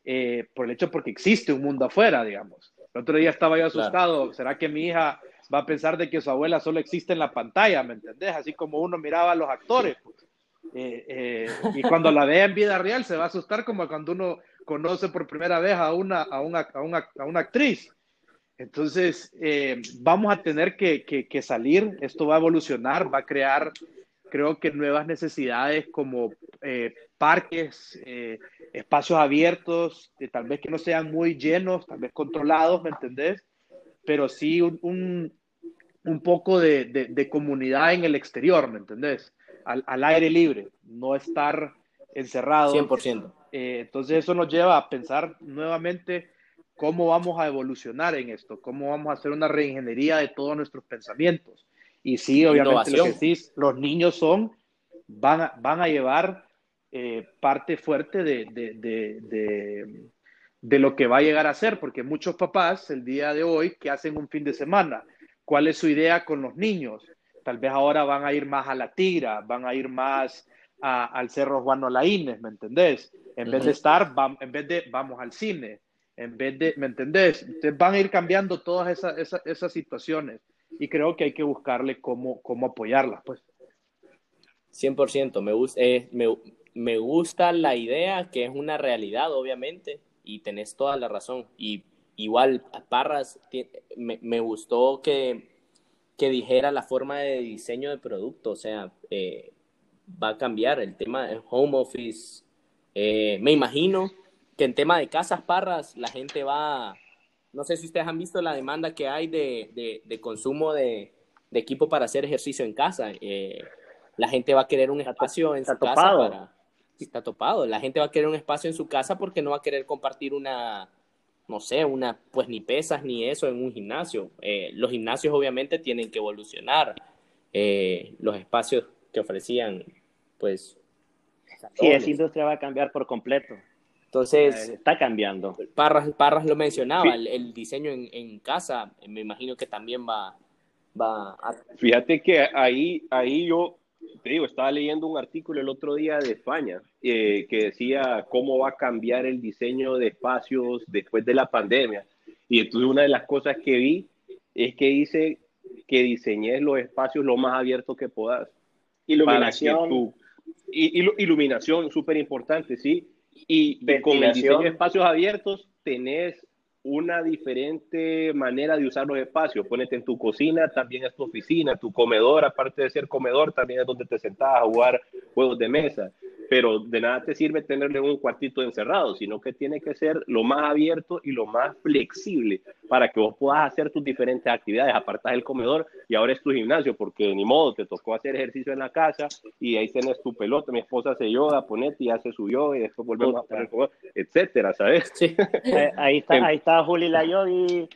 eh, por el hecho porque existe un mundo afuera, digamos. El otro día estaba yo asustado, ¿será que mi hija va a pensar de que su abuela solo existe en la pantalla, ¿me entendés? Así como uno miraba a los actores. Pues. Eh, eh, y cuando la vea en vida real se va a asustar como cuando uno conoce por primera vez a una, a una, a una, a una actriz. Entonces, eh, vamos a tener que, que, salir, esto va a evolucionar, va a crear, creo que nuevas necesidades como parques, espacios abiertos, tal vez que no sean muy llenos, tal vez controlados, ¿me entendés? Pero sí un, un poco de, de, comunidad en el exterior, ¿me entendés? Al, al aire libre, no estar encerrado. 100%. Eh, entonces eso nos lleva a pensar nuevamente cómo vamos a evolucionar en esto, cómo vamos a hacer una reingeniería de todos nuestros pensamientos. Y sí, obviamente lo que decís, los niños son, van a, van a llevar eh, parte fuerte de, de, de, de, lo que va a llegar a ser, porque muchos papás el día de hoy que hacen un fin de semana, cuál es su idea con los niños. Tal vez ahora van a ir más a la Tigra, van a ir más al Cerro Juan Olaínez, ¿me entendés? En vez de estar, en vez de vamos al cine, en vez de, ¿me entendés? Entonces van a ir cambiando todas esas, esas, situaciones y creo que hay que buscarle cómo, cómo apoyarlas, pues. 100%, me, gusta, eh, me, me gusta la idea, que es una realidad, obviamente, y tenés toda la razón. Y igual Parras me, me gustó que, que, dijera la forma de diseño de producto, o sea, eh, va a cambiar el tema de home office. Eh, me imagino que en tema de casas Parras la gente va, no sé si ustedes han visto la demanda que hay de, de, consumo de, de, equipo para hacer ejercicio en casa. Eh, la gente va a querer un espacio en su casa para... Está topado. La gente va a querer un espacio en su casa porque no va a querer compartir una, no sé, una, pues ni pesas ni eso en un gimnasio. Eh, los gimnasios obviamente tienen que evolucionar. Eh, los espacios que ofrecían, pues... Sí, esa industria va a cambiar por completo. Entonces... Está cambiando. Parras, Parras lo mencionaba, el, diseño en, en, casa, me imagino que también va, va a... Fíjate que ahí, ahí yo te digo, estaba leyendo un artículo el otro día de España eh, que decía cómo va a cambiar el diseño de espacios después de la pandemia. Y entonces una de las cosas que vi es que dice que diseñes los espacios lo más abiertos que puedas. Iluminación. y, iluminación, súper importante, sí. Y con el diseño de espacios abiertos tenés una diferente manera de usar los espacios. Ponete en tu cocina, también es tu oficina, tu comedor, aparte de ser comedor, también es donde te sentás a jugar juegos de mesa pero de nada te sirve tenerle un cuartito encerrado, sino que tiene que ser lo más abierto y lo más flexible para que vos puedas hacer tus diferentes actividades, apartar el comedor y ahora es tu gimnasio, porque ni modo, te tocó hacer ejercicio en la casa y ahí tenés tu pelota, mi esposa hace yoga, ponete y hace su yoga y después volvemos a poner el comedor, etcétera, ¿sabes? Sí. Ahí está, ahí está Juli la yogi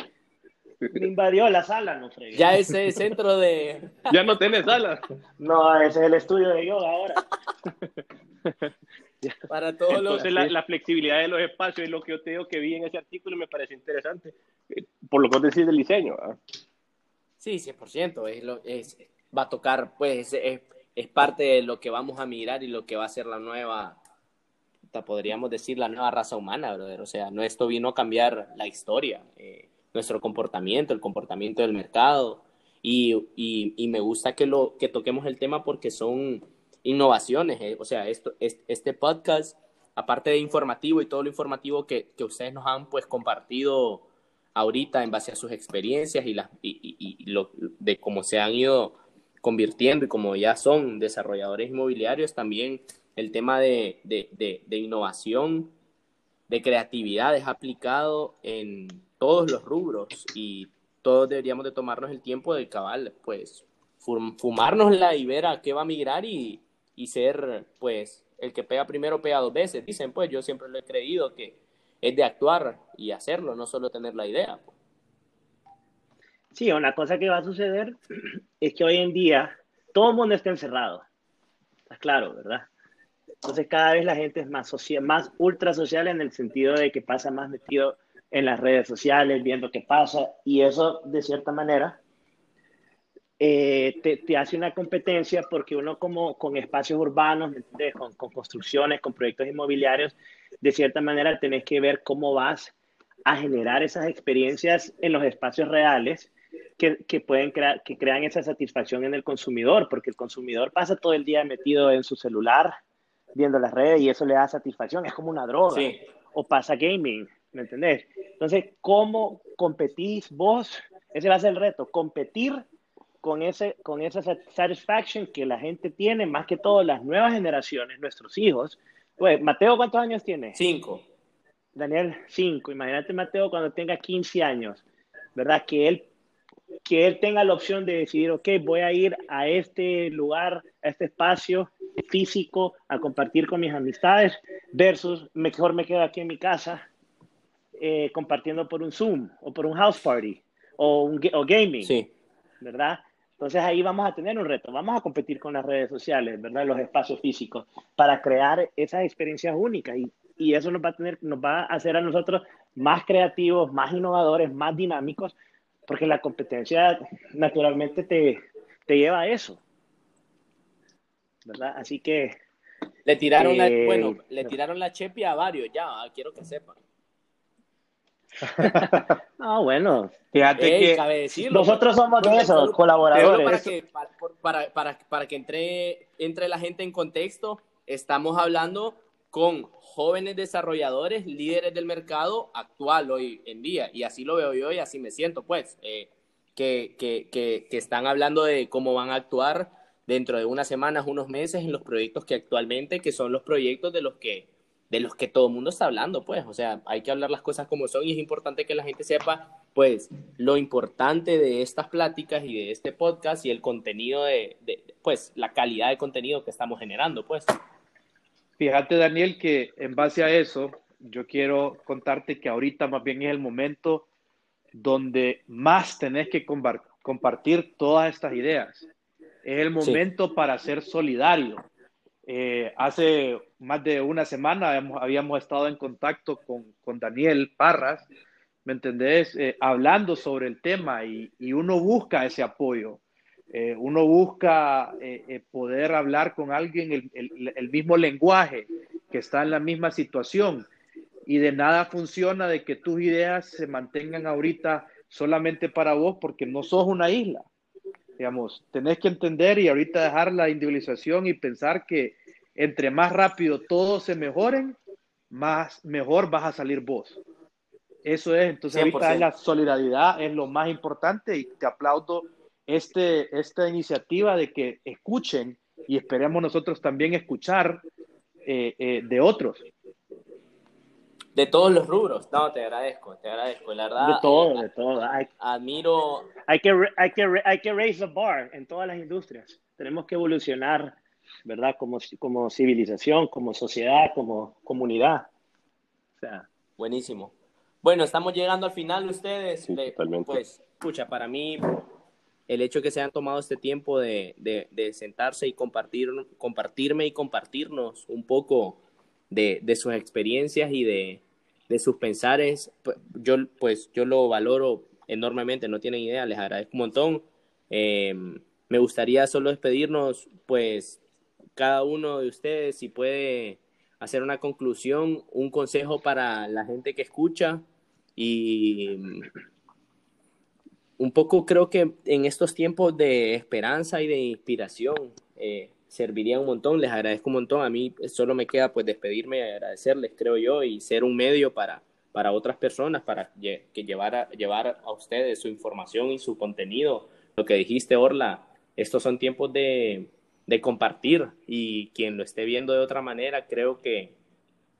me invadió la sala, no sé. Ya ese centro de. Ya no tiene sala. No, ese es el estudio de yoga ahora. Para todos los. Entonces, la, la, flexibilidad de los espacios es lo que yo te digo que vi en ese artículo y me pareció interesante. Eh, por lo que decís del diseño. Sí, 100%. Es lo, es, va a tocar, pues, es, es, parte de lo que vamos a mirar y lo que va a ser la nueva. Podríamos decir la nueva raza humana, brother. O sea, no esto vino a cambiar la historia. Eh, nuestro comportamiento, el comportamiento del mercado. Y, y, me gusta que, lo, que toquemos el tema porque son innovaciones. Eh. O sea, esto, este podcast, aparte de informativo y todo lo informativo que, que, ustedes nos han pues compartido ahorita en base a sus experiencias y, las, y, y, lo, de cómo se han ido convirtiendo y como ya son desarrolladores inmobiliarios, también el tema de, de innovación, de creatividad es aplicado en todos los rubros y todos deberíamos de tomarnos el tiempo de cabal, pues fumárnosla y ver a qué va a migrar y, y ser, pues, el que pega primero pega dos veces. Dicen, pues, yo siempre lo he creído que es de actuar y hacerlo, no solo tener la idea. Sí, una cosa que va a suceder es que hoy en día todo el mundo está encerrado. Está claro, ¿verdad? Entonces cada vez la gente es más, social, más ultra social en el sentido de que pasa más metido en las redes sociales, viendo qué pasa, y eso de cierta manera eh, te, hace una competencia porque uno como con espacios urbanos, con, con, construcciones, con proyectos inmobiliarios, de cierta manera tenés que ver cómo vas a generar esas experiencias en los espacios reales que, que pueden crear, que crean esa satisfacción en el consumidor, porque el consumidor pasa todo el día metido en su celular, viendo las redes y eso le da satisfacción, es como una droga. O pasa gaming, ¿me entendés? Entonces, ¿cómo competís vos? Ese va a ser el reto, competir con, ese, con esa satisfaction que la gente tiene, más que todo las nuevas generaciones, nuestros hijos. Pues, Mateo, ¿cuántos años tiene? Cinco. Daniel, cinco. Imagínate Mateo cuando tenga 15 años, ¿verdad? Que él que él tenga la opción de decidir, ok, voy a ir a este lugar, a este espacio físico, a compartir con mis amistades, versus mejor me quedo aquí en mi casa eh, compartiendo por un Zoom o por un house party o, un, o gaming, sí. ¿verdad? Entonces ahí vamos a tener un reto, vamos a competir con las redes sociales, ¿verdad? Los espacios físicos para crear esas experiencias únicas y, y eso nos va a tener, nos va a hacer a nosotros más creativos, más innovadores, más dinámicos, porque la competencia naturalmente te, te lleva a eso. ¿Verdad? Así que... Le tiraron, la, eh, bueno, le tiraron la chepi a varios ya, quiero que sepan. ah, bueno. Fíjate que nosotros somos de esos colaboradores. Para que, para, para, para que entre, entre la gente en contexto, estamos hablando con jóvenes desarrolladores, líderes del mercado actual hoy en día. Y así lo veo yo y así me siento, pues, eh, que, que, que, que, están hablando de cómo van a actuar dentro de unas semanas, unos meses en los proyectos que actualmente, que son los proyectos de los que de los que todo el mundo está hablando, pues, o sea, hay que hablar las cosas como son y es importante que la gente sepa, pues, lo importante de estas pláticas y de este podcast y el contenido de, de pues, la calidad de contenido que estamos generando, pues. Fíjate, Daniel, que en base a eso, yo quiero contarte que ahorita más bien es el momento donde más tenés que compartir todas estas ideas. Es el momento para ser solidario. Eh, hace más de una semana habíamos, estado en contacto con, Daniel Parras, ¿me entendés? Eh, hablando sobre el tema y, uno busca ese apoyo. Eh, uno busca eh, poder hablar con alguien el, el, el, mismo lenguaje, que está en la misma situación. Y de nada funciona de que tus ideas se mantengan ahorita solamente para vos porque no sos una isla. Digamos, tenés que entender y ahorita dejar la individualización y pensar que entre más rápido todos se mejoren, más mejor vas a salir vos. Eso es, entonces ahorita la solidaridad es lo más importante y te aplaudo este, esta iniciativa de que escuchen y esperemos nosotros también escuchar eh, eh, de otros. De todos los rubros. No, te agradezco, te agradezco. La verdad. De todo, de todo. admiro. Hay que, hay, que, hay que raise the bar en todas las industrias. Tenemos que evolucionar, ¿verdad? Como, como civilización, como sociedad, como comunidad. O sea. Buenísimo. Bueno, estamos llegando al final ustedes. Sí, totalmente. Pues, escucha, para mí el hecho de que se hayan tomado este tiempo de, de, sentarse y compartir, compartirme y compartirnos un poco de, de sus experiencias y de, sus pensares, pues, yo, pues yo lo valoro enormemente, no tienen idea, les agradezco un montón. Em, me gustaría solo despedirnos, pues cada uno de ustedes, si puede hacer una conclusión, un consejo para la gente que escucha y un poco creo que en estos tiempos de esperanza y de inspiración eh, serviría un montón, les agradezco un montón, a mí solo me queda pues despedirme y agradecerles, creo yo, y ser un medio para, para otras personas, para que llevar a, llevar a ustedes su información y su contenido, lo que dijiste, Orla, estos son tiempos de, de compartir y quien lo esté viendo de otra manera, creo que,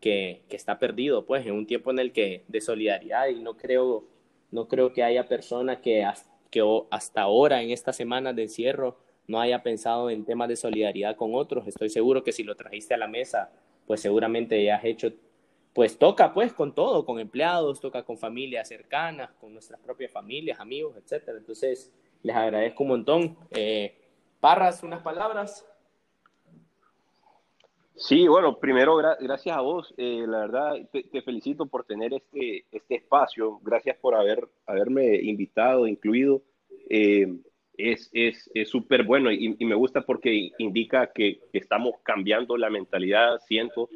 que, está perdido, pues, en un tiempo en el que de solidaridad y no creo, no creo que haya persona que, que hasta ahora, en esta semana de encierro, no haya pensado en temas de solidaridad con otros. Estoy seguro que si lo trajiste a la mesa, pues seguramente ya has hecho, pues toca pues con todo, con empleados, toca con familias cercanas, con nuestras propias familias, amigos, etcétera. Entonces, les agradezco un montón. Eh, Parras, unas palabras. Sí, bueno, primero gracias a vos. Eh, la verdad, te, felicito por tener este, este espacio. Gracias por haber, haberme invitado, incluido. Eh, es súper es, bueno y, y, me gusta porque indica que, estamos cambiando la mentalidad. Siento,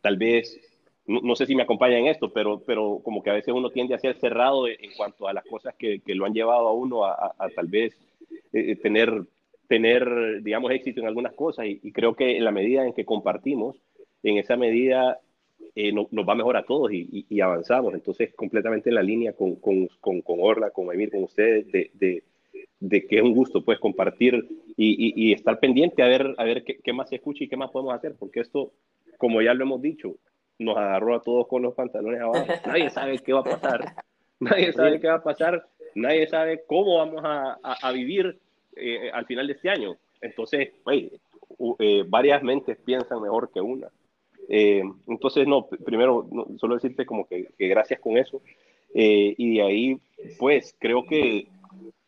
tal vez, no, sé si me acompaña en esto, pero, pero como que a veces uno tiende a ser cerrado en cuanto a las cosas que, que lo han llevado a uno a, a, tal vez eh, tener tener, digamos, éxito en algunas cosas y, creo que en la medida en que compartimos, en esa medida eh, nos va mejor a todos y, avanzamos. Entonces, completamente en la línea con, con, con, con Orla, con Emir, con ustedes, de, de, de, que es un gusto pues compartir y, estar pendiente a ver, a ver qué, qué, más se escucha y qué más podemos hacer, porque esto, como ya lo hemos dicho, nos agarró a todos con los pantalones abajo. Nadie sabe qué va a pasar. Nadie sabe qué va a pasar. Nadie sabe cómo vamos a, a, a vivir eh, al final de este año. Entonces, eh, varias mentes piensan mejor que una. Eh, entonces, no, primero, solo decirte como que, gracias con eso. y de ahí, pues, creo que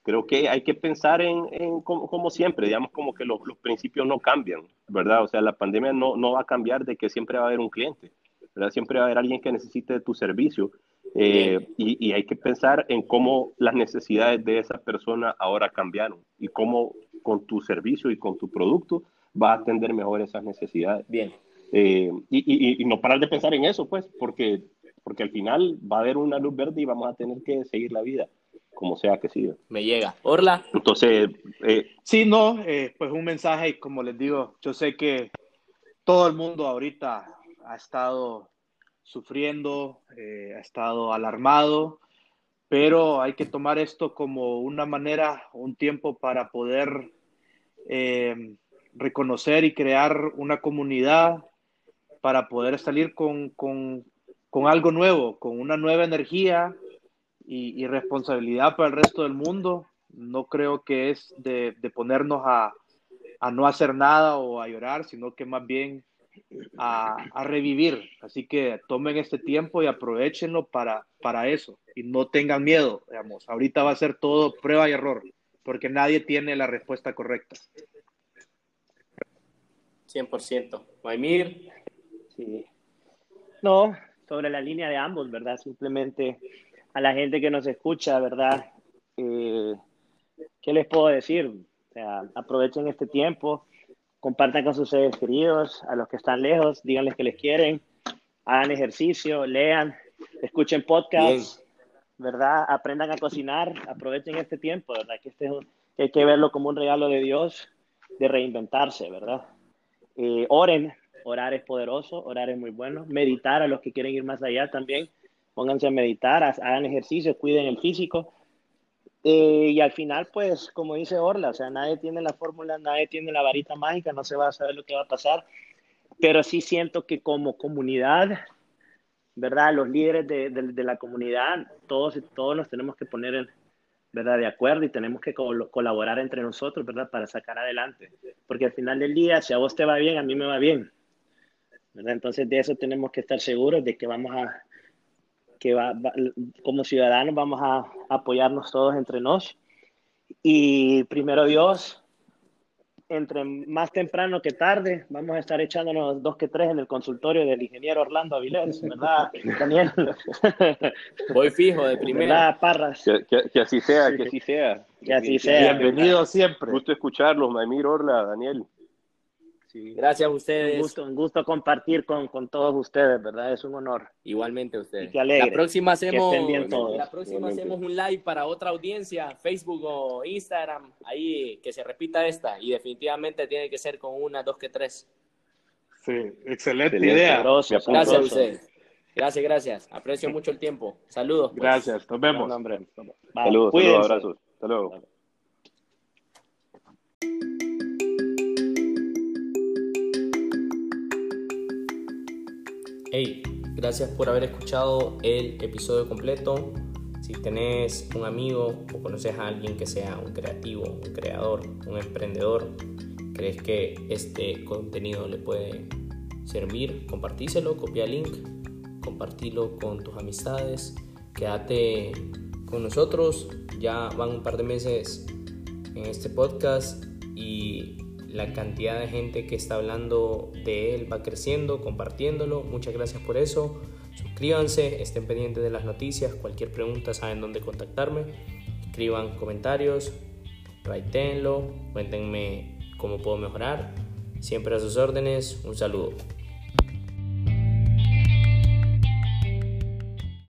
creo que hay que pensar en, en como, siempre, digamos, como que los, principios no cambian, ¿verdad? O sea, la pandemia no, no va a cambiar de que siempre va a haber un cliente, ¿verdad? Siempre va a haber alguien que necesite de tu servicio eh, y, hay que pensar en cómo las necesidades de esa persona ahora cambiaron y cómo con tu servicio y con tu producto va a atender mejor esas necesidades. Bien. Eh, y, y, no parar de pensar en eso, pues, porque, porque al final va a haber una luz verde y vamos a tener que seguir la vida, como sea que siga. Me llega. Orla. Entonces. Eh, sí, no, pues un mensaje y como les digo, yo sé que todo el mundo ahorita ha estado sufriendo, eh, ha estado alarmado, pero hay que tomar esto como una manera, un tiempo para poder eh, reconocer y crear una comunidad, para poder salir con, con, con algo nuevo, con una nueva energía y, y, responsabilidad para el resto del mundo. No creo que es de, de ponernos a, a no hacer nada o a llorar, sino que más bien a, revivir. Así que tomen este tiempo y aprovechenlo para, para eso. Y no tengan miedo, digamos. Ahorita va a ser todo prueba y error, porque nadie tiene la respuesta correcta. 100%. Maimir. Sí. No, sobre la línea de ambos, ¿verdad? Simplemente a la gente que nos escucha, ¿verdad? Eh, ¿Qué les puedo decir? O sea, aprovechen este tiempo compartan con sus seres queridos, a los que están lejos, díganles que les quieren, hagan ejercicio, lean, escuchen podcasts, ¿verdad? Aprendan a cocinar, aprovechen este tiempo, ¿verdad? Que, este hay que verlo como un regalo de Dios de reinventarse, ¿verdad? Eh, oren, orar es poderoso, orar es muy bueno, meditar a los que quieren ir más allá también, pónganse a meditar, hagan ejercicio, cuiden el físico, eh, y al final, pues, como dice Orla, o sea, nadie tiene la fórmula, nadie tiene la varita mágica, no se va a saber lo que va a pasar, pero sí siento que como comunidad, ¿verdad? Los líderes de, de, la comunidad, todos, todos nos tenemos que poner, en, ¿verdad? De acuerdo y tenemos que colaborar entre nosotros, ¿verdad? Para sacar adelante. Porque al final del día, si a vos te va bien, a mí me va bien. ¿verdad? Entonces, de eso tenemos que estar seguros de que vamos a, que va, como ciudadanos vamos a apoyarnos todos entre nos. Y primero Dios, entre más temprano que tarde, vamos a estar echándonos dos que tres en el consultorio del ingeniero Orlando Avilés, ¿verdad, Daniel? Voy fijo de primera. Parras? Que, así sea, que así sea. Que así sea. Bienvenido siempre. Gusto escucharlos, Maimir Orla, Daniel. Gracias a ustedes. Un gusto, un gusto compartir con, con, todos ustedes, ¿verdad? Es un honor. Igualmente a ustedes. la próxima hacemos, la próxima hacemos un live para otra audiencia, Facebook o Instagram, ahí que se repita esta y definitivamente tiene que ser con una, dos que tres. Sí, excelente, idea. Gracias a ustedes. Gracias, gracias. Aprecio mucho el tiempo. Saludos. Pues. Gracias, nos vemos. Saludos, saludos, abrazos. Hasta luego. Hey, gracias por haber escuchado el episodio completo. Si tenés un amigo o conoces a alguien que sea un creativo, un creador, un emprendedor, crees que este contenido le puede servir, compartíselo, copia el link, compartilo con tus amistades, quédate con nosotros, ya van un par de meses en este podcast y la cantidad de gente que está hablando de él va creciendo, compartiéndolo. Muchas gracias por eso. Suscríbanse, estén pendientes de las noticias. Cualquier pregunta saben dónde contactarme. Escriban comentarios, ratenlo, cuéntenme cómo puedo mejorar. Siempre a sus órdenes. Un saludo.